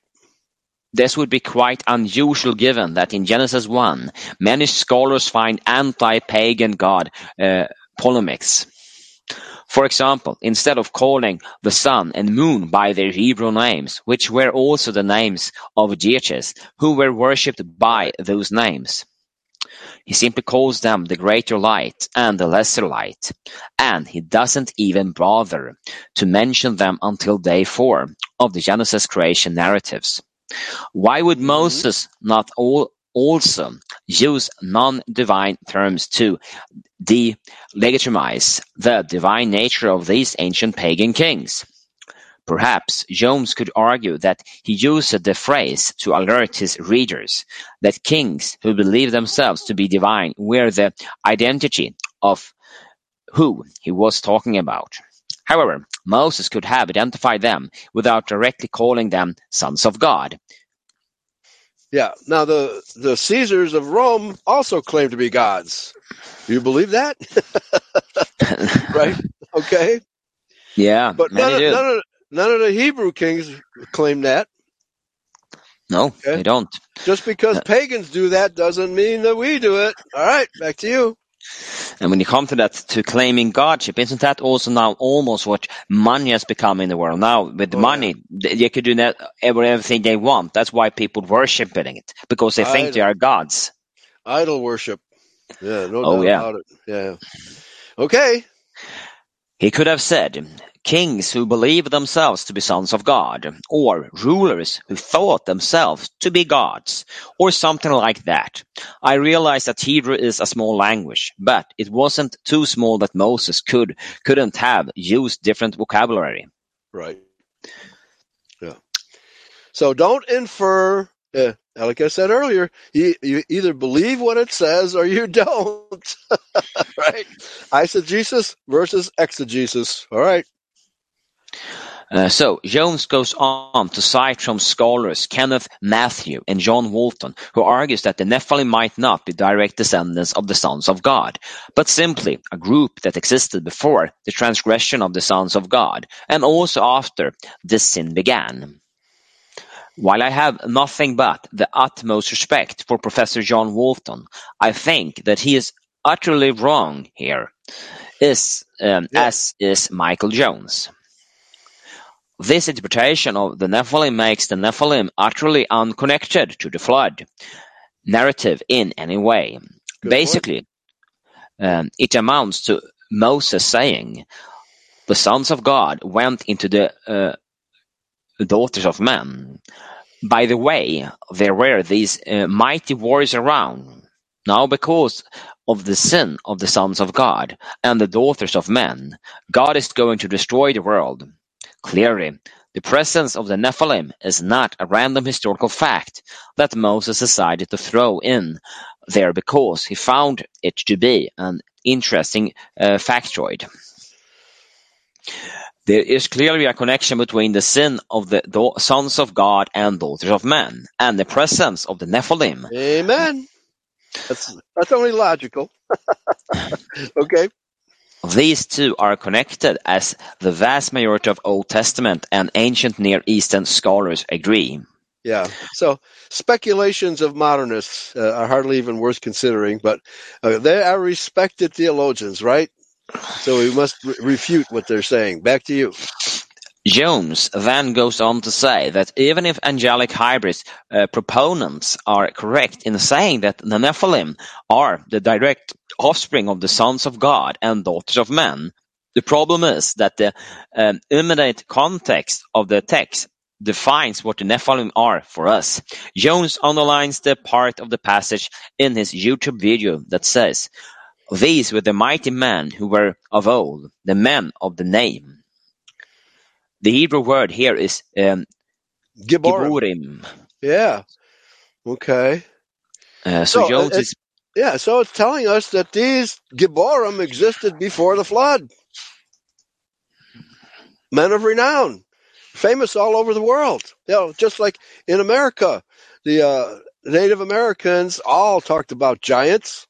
This would be quite unusual given that in Genesis 1, many scholars find anti-pagan god uh, polemics. For example, instead of calling the sun and moon by their Hebrew names, which were also the names of deities who were worshipped by those names, he simply calls them the greater light and the lesser light, and he doesn't even bother to mention them until day 4 of the Genesis creation narratives. Why would mm-hmm. Moses not all also use non-divine terms to delegitimize the divine nature of these ancient pagan kings? Perhaps Jones could argue that he used the phrase to alert his readers that kings who believe themselves to be divine were the identity of who he was talking about. However, Moses could have identified them without directly calling them sons of God. Yeah. Now the the Caesars of Rome also claim to be gods. Do you believe that? [laughs] [laughs] right. Okay. yeah, But none of, none of none of the Hebrew kings claim that. no, Okay. they don't. Just because Uh, pagans do that doesn't mean that we do it. All right, back to you. And when you come to that, to claiming godship, isn't that also now almost what money has become in the world? Now, with Oh, money, th- they could do that, ever- everything they want. That's why people worship it, because they think they are gods. Idol worship. Yeah, no Oh, doubt yeah. about it. Yeah. Okay. He could have said, kings who believed themselves to be sons of God, or rulers who thought themselves to be gods, or something like that. I realize that Hebrew is a small language, but it wasn't too small that Moses could couldn't have used different vocabulary. Right. Yeah. So don't infer. Uh, like I said earlier, you, you either believe what it says or you [laughs] don't. [laughs] right? Eisegesis versus exegesis. All right. Uh, so Jones goes on to cite from scholars Kenneth Matthew and John Walton, who argues that the Nephilim might not be direct descendants of the sons of God, but simply a group that existed before the transgression of the sons of God, and also after this sin began. While I have nothing but the utmost respect for Professor John Walton, I think that he is utterly wrong here, is, um, Yeah. as is Michael Jones. This interpretation of the Nephilim makes the Nephilim utterly unconnected to the flood narrative in any way. Good Basically, um, it amounts to Moses saying, "The sons of God went into the uh, daughters of men." By the way, there were these uh, mighty warriors around. Now, because of the sin of the sons of God and the daughters of men, God is going to destroy the world. Clearly, the presence of the Nephilim is not a random historical fact that Moses decided to throw in there because he found it to be an interesting uh, factoid. There is clearly a connection between the sin of the da- sons of God and daughters of men, and the presence of the Nephilim. Amen. That's that's only logical. [laughs] okay. These two are connected as the vast majority of Old Testament and ancient Near Eastern scholars agree. Yeah. So speculations of modernists uh, are hardly even worth considering, but uh, they are respected theologians, right? So we must re- refute what they're saying. Back to you. Jones then goes on to say that even if angelic hybrid uh, proponents are correct in saying that the Nephilim are the direct offspring of the sons of God and daughters of men, the problem is that the um, immediate context of the text defines what the Nephilim are for us. Jones underlines the part of the passage in his YouTube video that says, These were the mighty men who were of old, the men of the name. The Hebrew word here is um, Gibborim. Yeah. Okay. Uh, so So, Jones uh, is Yeah. So it's telling us that these Gibborim existed before the flood. Men of renown, famous all over the world. You know, just like in America, the uh, Native Americans all talked about giants.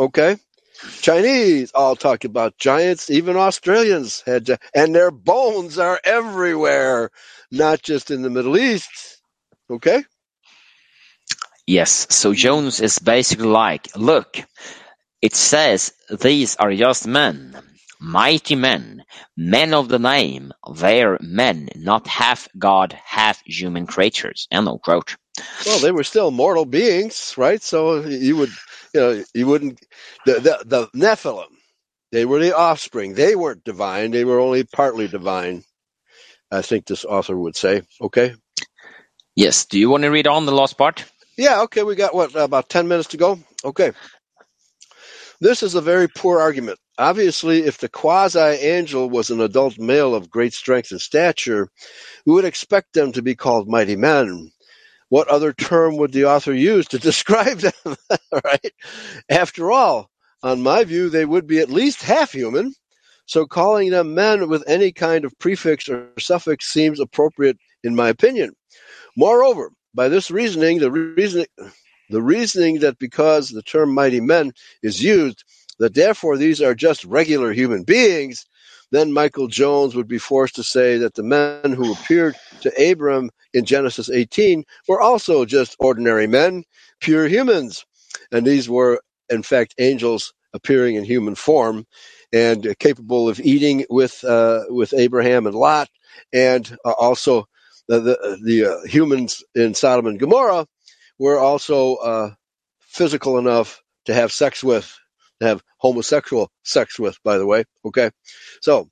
Okay. Chinese all talked about giants. Even Australians had, gi- and their bones are everywhere, not just in the Middle East. Okay. yes. So Jones is basically like, look, it says these are just men, mighty men, men of the name. They're men, not half God, half human creatures. End of quote. Well, they were still mortal beings, right? So you would, you know, you wouldn't. The the, the Nephilim, they were the offspring. They weren't divine. They were only partly divine. I think this author would say. Okay. Yes. Do you want to read on the last part? Yeah. Okay. We got what about ten minutes to go. Okay. This is a very poor argument. Obviously, if the quasi angel was an adult male of great strength and stature, we would expect them to be called mighty men. What other term would the author use to [laughs] describe them? [laughs] right? After all, on my view, they would be at least half human. So calling them men with any kind of prefix or suffix seems appropriate in my opinion. Moreover, by this reasoning, the reasoning, the reasoning that because the term mighty men is used, that therefore these are just regular human beings, then Michael Jones would be forced to say that the men who appeared to Abram in Genesis 18 were also just ordinary men, pure humans. And these were, in fact, angels appearing in human form and capable of eating with, uh, with Abraham and Lot, and uh, also the, the, the uh, humans in Sodom and Gomorrah were also uh, physical enough to have sex with. Have homosexual sex with, by the way. Okay. So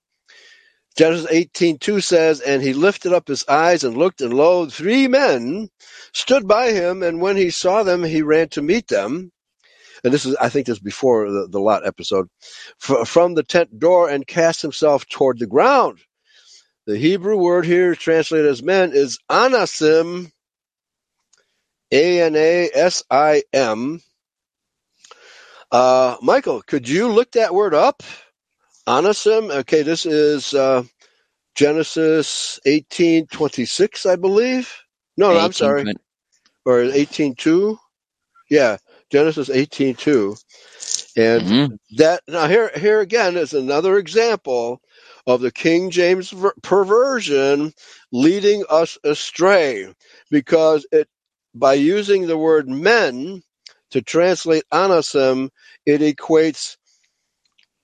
Genesis 18:2 says, And he lifted up his eyes and looked, and lo, three men stood by him, and when he saw them, he ran to meet them. And this is, I think, this is before the, the Lot episode. From the tent door and cast himself toward the ground. The Hebrew word here translated as men is anasim, A N A S I M. Uh, Michael, could you look that word up? Anasim. Okay, this is uh, Genesis eighteen twenty six, I believe. No, no, I'm sorry, 18, or eighteen two. Yeah, Genesis eighteen two, and Mhm. that now here here again is another example of the King James ver- perversion leading us astray because it by using the word men to translate anasim, it equates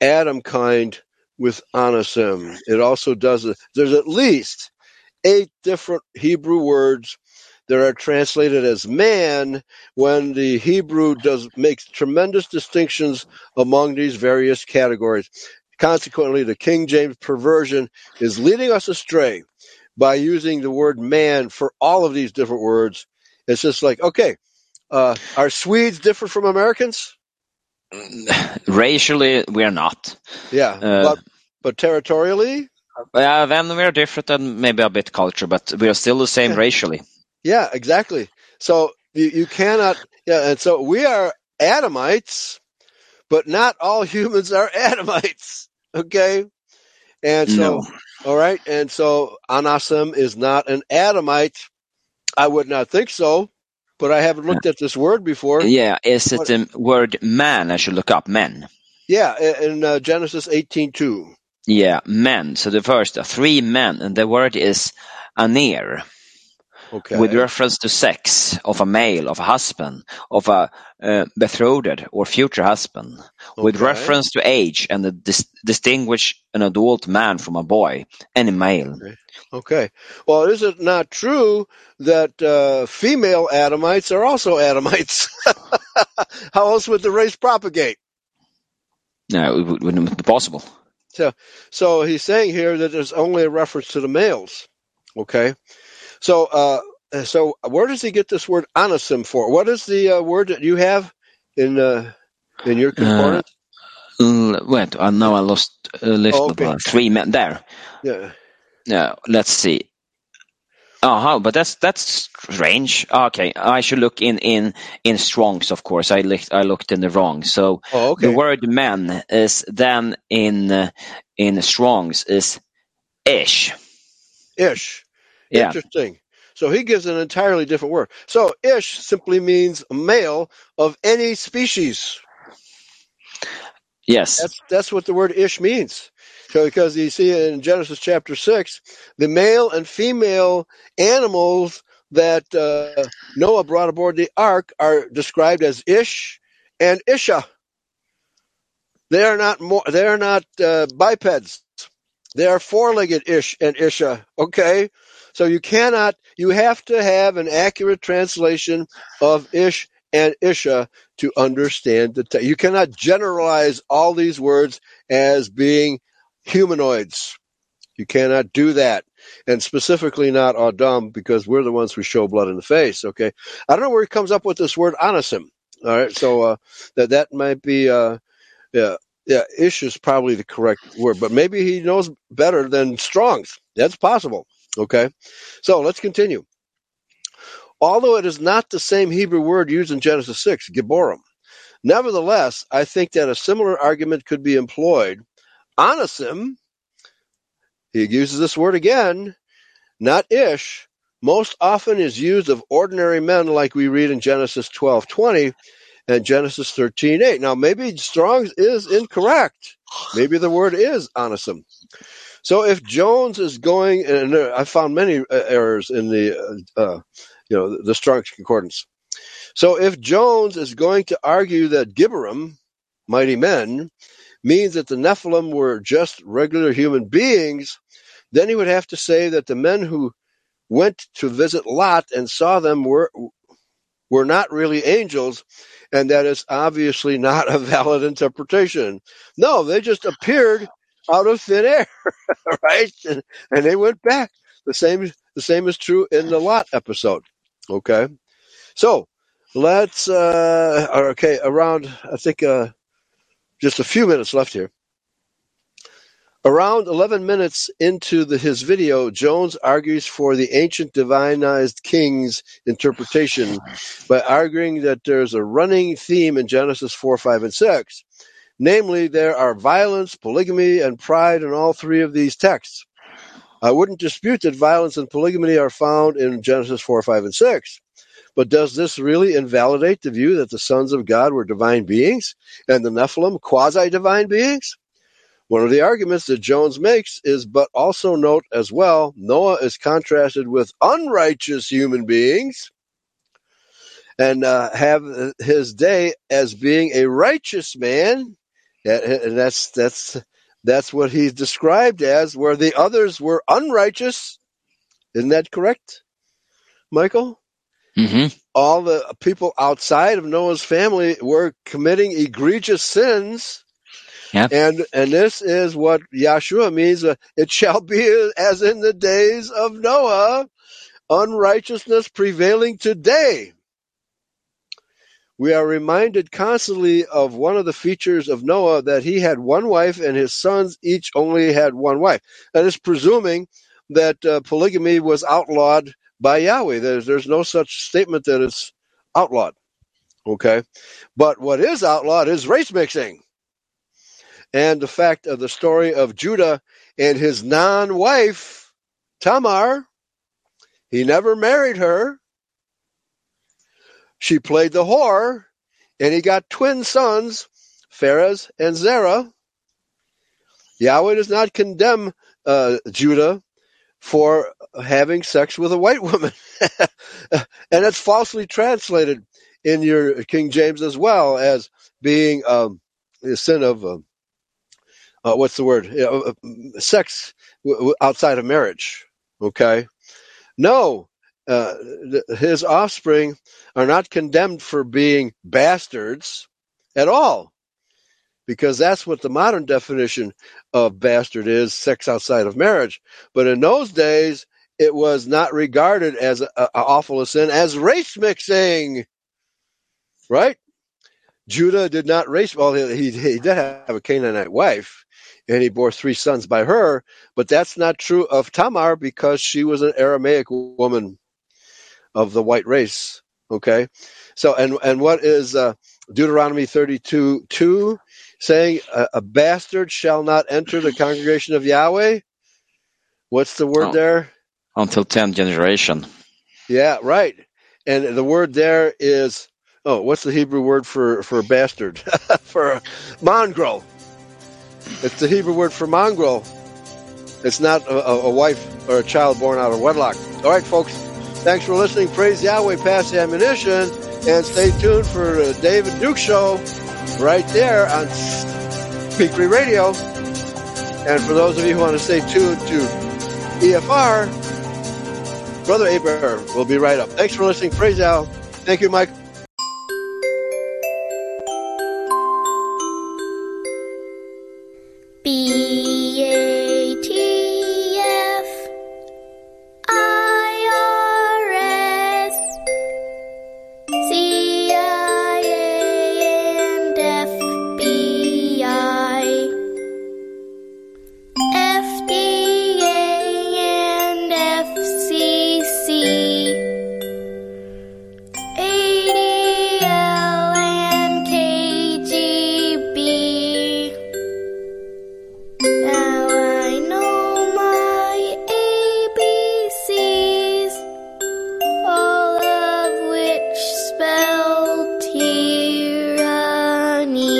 Adam kind with anasim. It also does it. There's at least eight different Hebrew words that are translated as man when the Hebrew does makes tremendous distinctions among these various categories. Consequently, the King James perversion is leading us astray by using the word man for all of these different words. It's just like, okay, uh, are Swedes different from Americans? [sighs] Racially, we're not. Yeah, Uh, but but territorially, Uh, then we're different and maybe a bit culture, but we are still the same Yeah. racially. Yeah, exactly. So you, you cannot, yeah, and so we are Adamites, but not all [laughs] humans are Adamites. Okay. And so, No. all right. And so Anasim is not an Adamite. I would not think so, but I haven't looked at this word before. Yeah, is it the word man? I should look up men. Yeah. in- uh, Genesis 18.2. Yeah, men. So the first, uh, three men, and the word is aner, Okay. with reference to sex of a male, of a husband, of a uh, betrothed or future husband, with reference to age and to dis- distinguish an adult man from a boy, any male. Okay. Well, is it not true that uh, female Adamites are also [laughs] Adamites? [laughs] How else would the race propagate? No, it would- wouldn't be possible. So he's saying here that there's only a reference to the males. Okay. So, uh, so where does he get this word anasim for? What is the uh, word that you have in uh, in your concordance? Mm, Wait, uh, now I lost uh, lift Oh, okay. uh, three men there. yeah. Yeah, let's see. Oh, how? But that's that's strange. Okay, I should look in in in Strong's, of course. I looked I looked in the wrong. So Oh, okay. the word "man" is then in uh, in Strong's is ish. Ish. Yeah, Interesting. So he gives an entirely different word. So ish simply means male of any species. yes, That's that's what the word ish means. So because you see in Genesis chapter six, the male and female animals that uh, Noah brought aboard the ark are described as ish and isha. They are not more. They are not uh, bipeds. They are four-legged ish and isha. Okay, so you cannot. You have to have an accurate translation of ish and isha to understand the. text. you cannot generalize all these words as being humanoids. You cannot do that, and specifically not Adam, because we're the ones who show blood in the face. Okay, I don't know where he comes up with this word anasim. All right, so uh, that that might be, uh, yeah, yeah, ish is probably the correct word, but maybe he knows better than Strong's. That's possible. Okay, so let's continue. Although it is not the same Hebrew word used in Genesis six, Gibborim, nevertheless, I think that a similar argument could be employed. Anasim, he uses this word again, not ish, most often is used of ordinary men like we read in Genesis 12:20 and Genesis 13:8. Now maybe Strong's is incorrect. Maybe the word is anasim. So if Jones is going and I found many uh, errors in the uh, uh, you know the Strong's concordance. So if Jones is going to argue that Gibborim, mighty men, means that the Nephilim were just regular human beings, then he would have to say that the men who went to visit Lot and saw them were were not really angels, and that is obviously not a valid interpretation. No, they just appeared out of thin air, [laughs] right? And, and they went back. The same the same is true in the Lot episode. Okay, so let's uh, okay around I think uh, just a few minutes left here. Around 11 minutes into the, his video, Jones argues for the ancient divinized king's interpretation [sighs] by arguing that there's a running theme in Genesis 4, 5, and 6. Namely, there are violence, polygamy, and pride in all three of these texts. I wouldn't dispute that violence and polygamy are found in Genesis 4, 5, and 6. But does this really invalidate the view that the sons of God were divine beings and the Nephilim quasi divine beings? One of the arguments that Jones makes is, but also note as well, Noah is contrasted with unrighteous human beings and uh, have his day as being a righteous man. And that's, that's, that's what he's described as, where the others were unrighteous. Isn't that correct, Michael? Mm-hmm. All the people outside of Noah's family were committing egregious sins And and this is what Yahshua means. Uh, it shall be as in the days of Noah, unrighteousness prevailing today. We are reminded constantly of one of the features of Noah that he had one wife and his sons each only had one wife. That is presuming that uh, polygamy was outlawed by Yahweh. There's, there's no such statement that it's outlawed. Okay. But what is outlawed is race mixing and the fact of the story of Judah and his non wife, Tamar. He never married her. She played the whore, and he got twin sons, Pharez and Zerah. Yahweh does not condemn uh, Judah for having sex with a white woman. [laughs] and it's falsely translated in your King James as well as being um, the sin of. Um, uh, what's the word? Uh, sex w- w- outside of marriage. Okay, no, uh, his offspring are not condemned for being bastards at all, because that's what the modern definition of bastard is: sex outside of marriage. But in those days, it was not regarded as a, a awful sin as race mixing. Right? Judah did not race. Well, he, he did have a Canaanite wife, and he bore three sons by her. But that's not true of Tamar because she was an Aramaic woman of the white race. Okay, so and and what is uh, Deuteronomy thirty two two saying? A, a, bastard shall not enter the congregation of Yahweh. What's the word Oh. there? Until 10th generation. Yeah, right. And the word there is oh, what's the Hebrew word for for bastard? [laughs] for mongrel. It's the Hebrew word for mongrel. It's not a, a, wife or a child born out of wedlock. All right, folks. Thanks for listening. Praise Yahweh, pass the ammunition, and stay tuned for the David Duke Show right there on Speak Free Radio. And for those of you who want to stay tuned to EFR, Brother Abraham will be right up. Thanks for listening. Praise Yahweh. Thank you, Mike.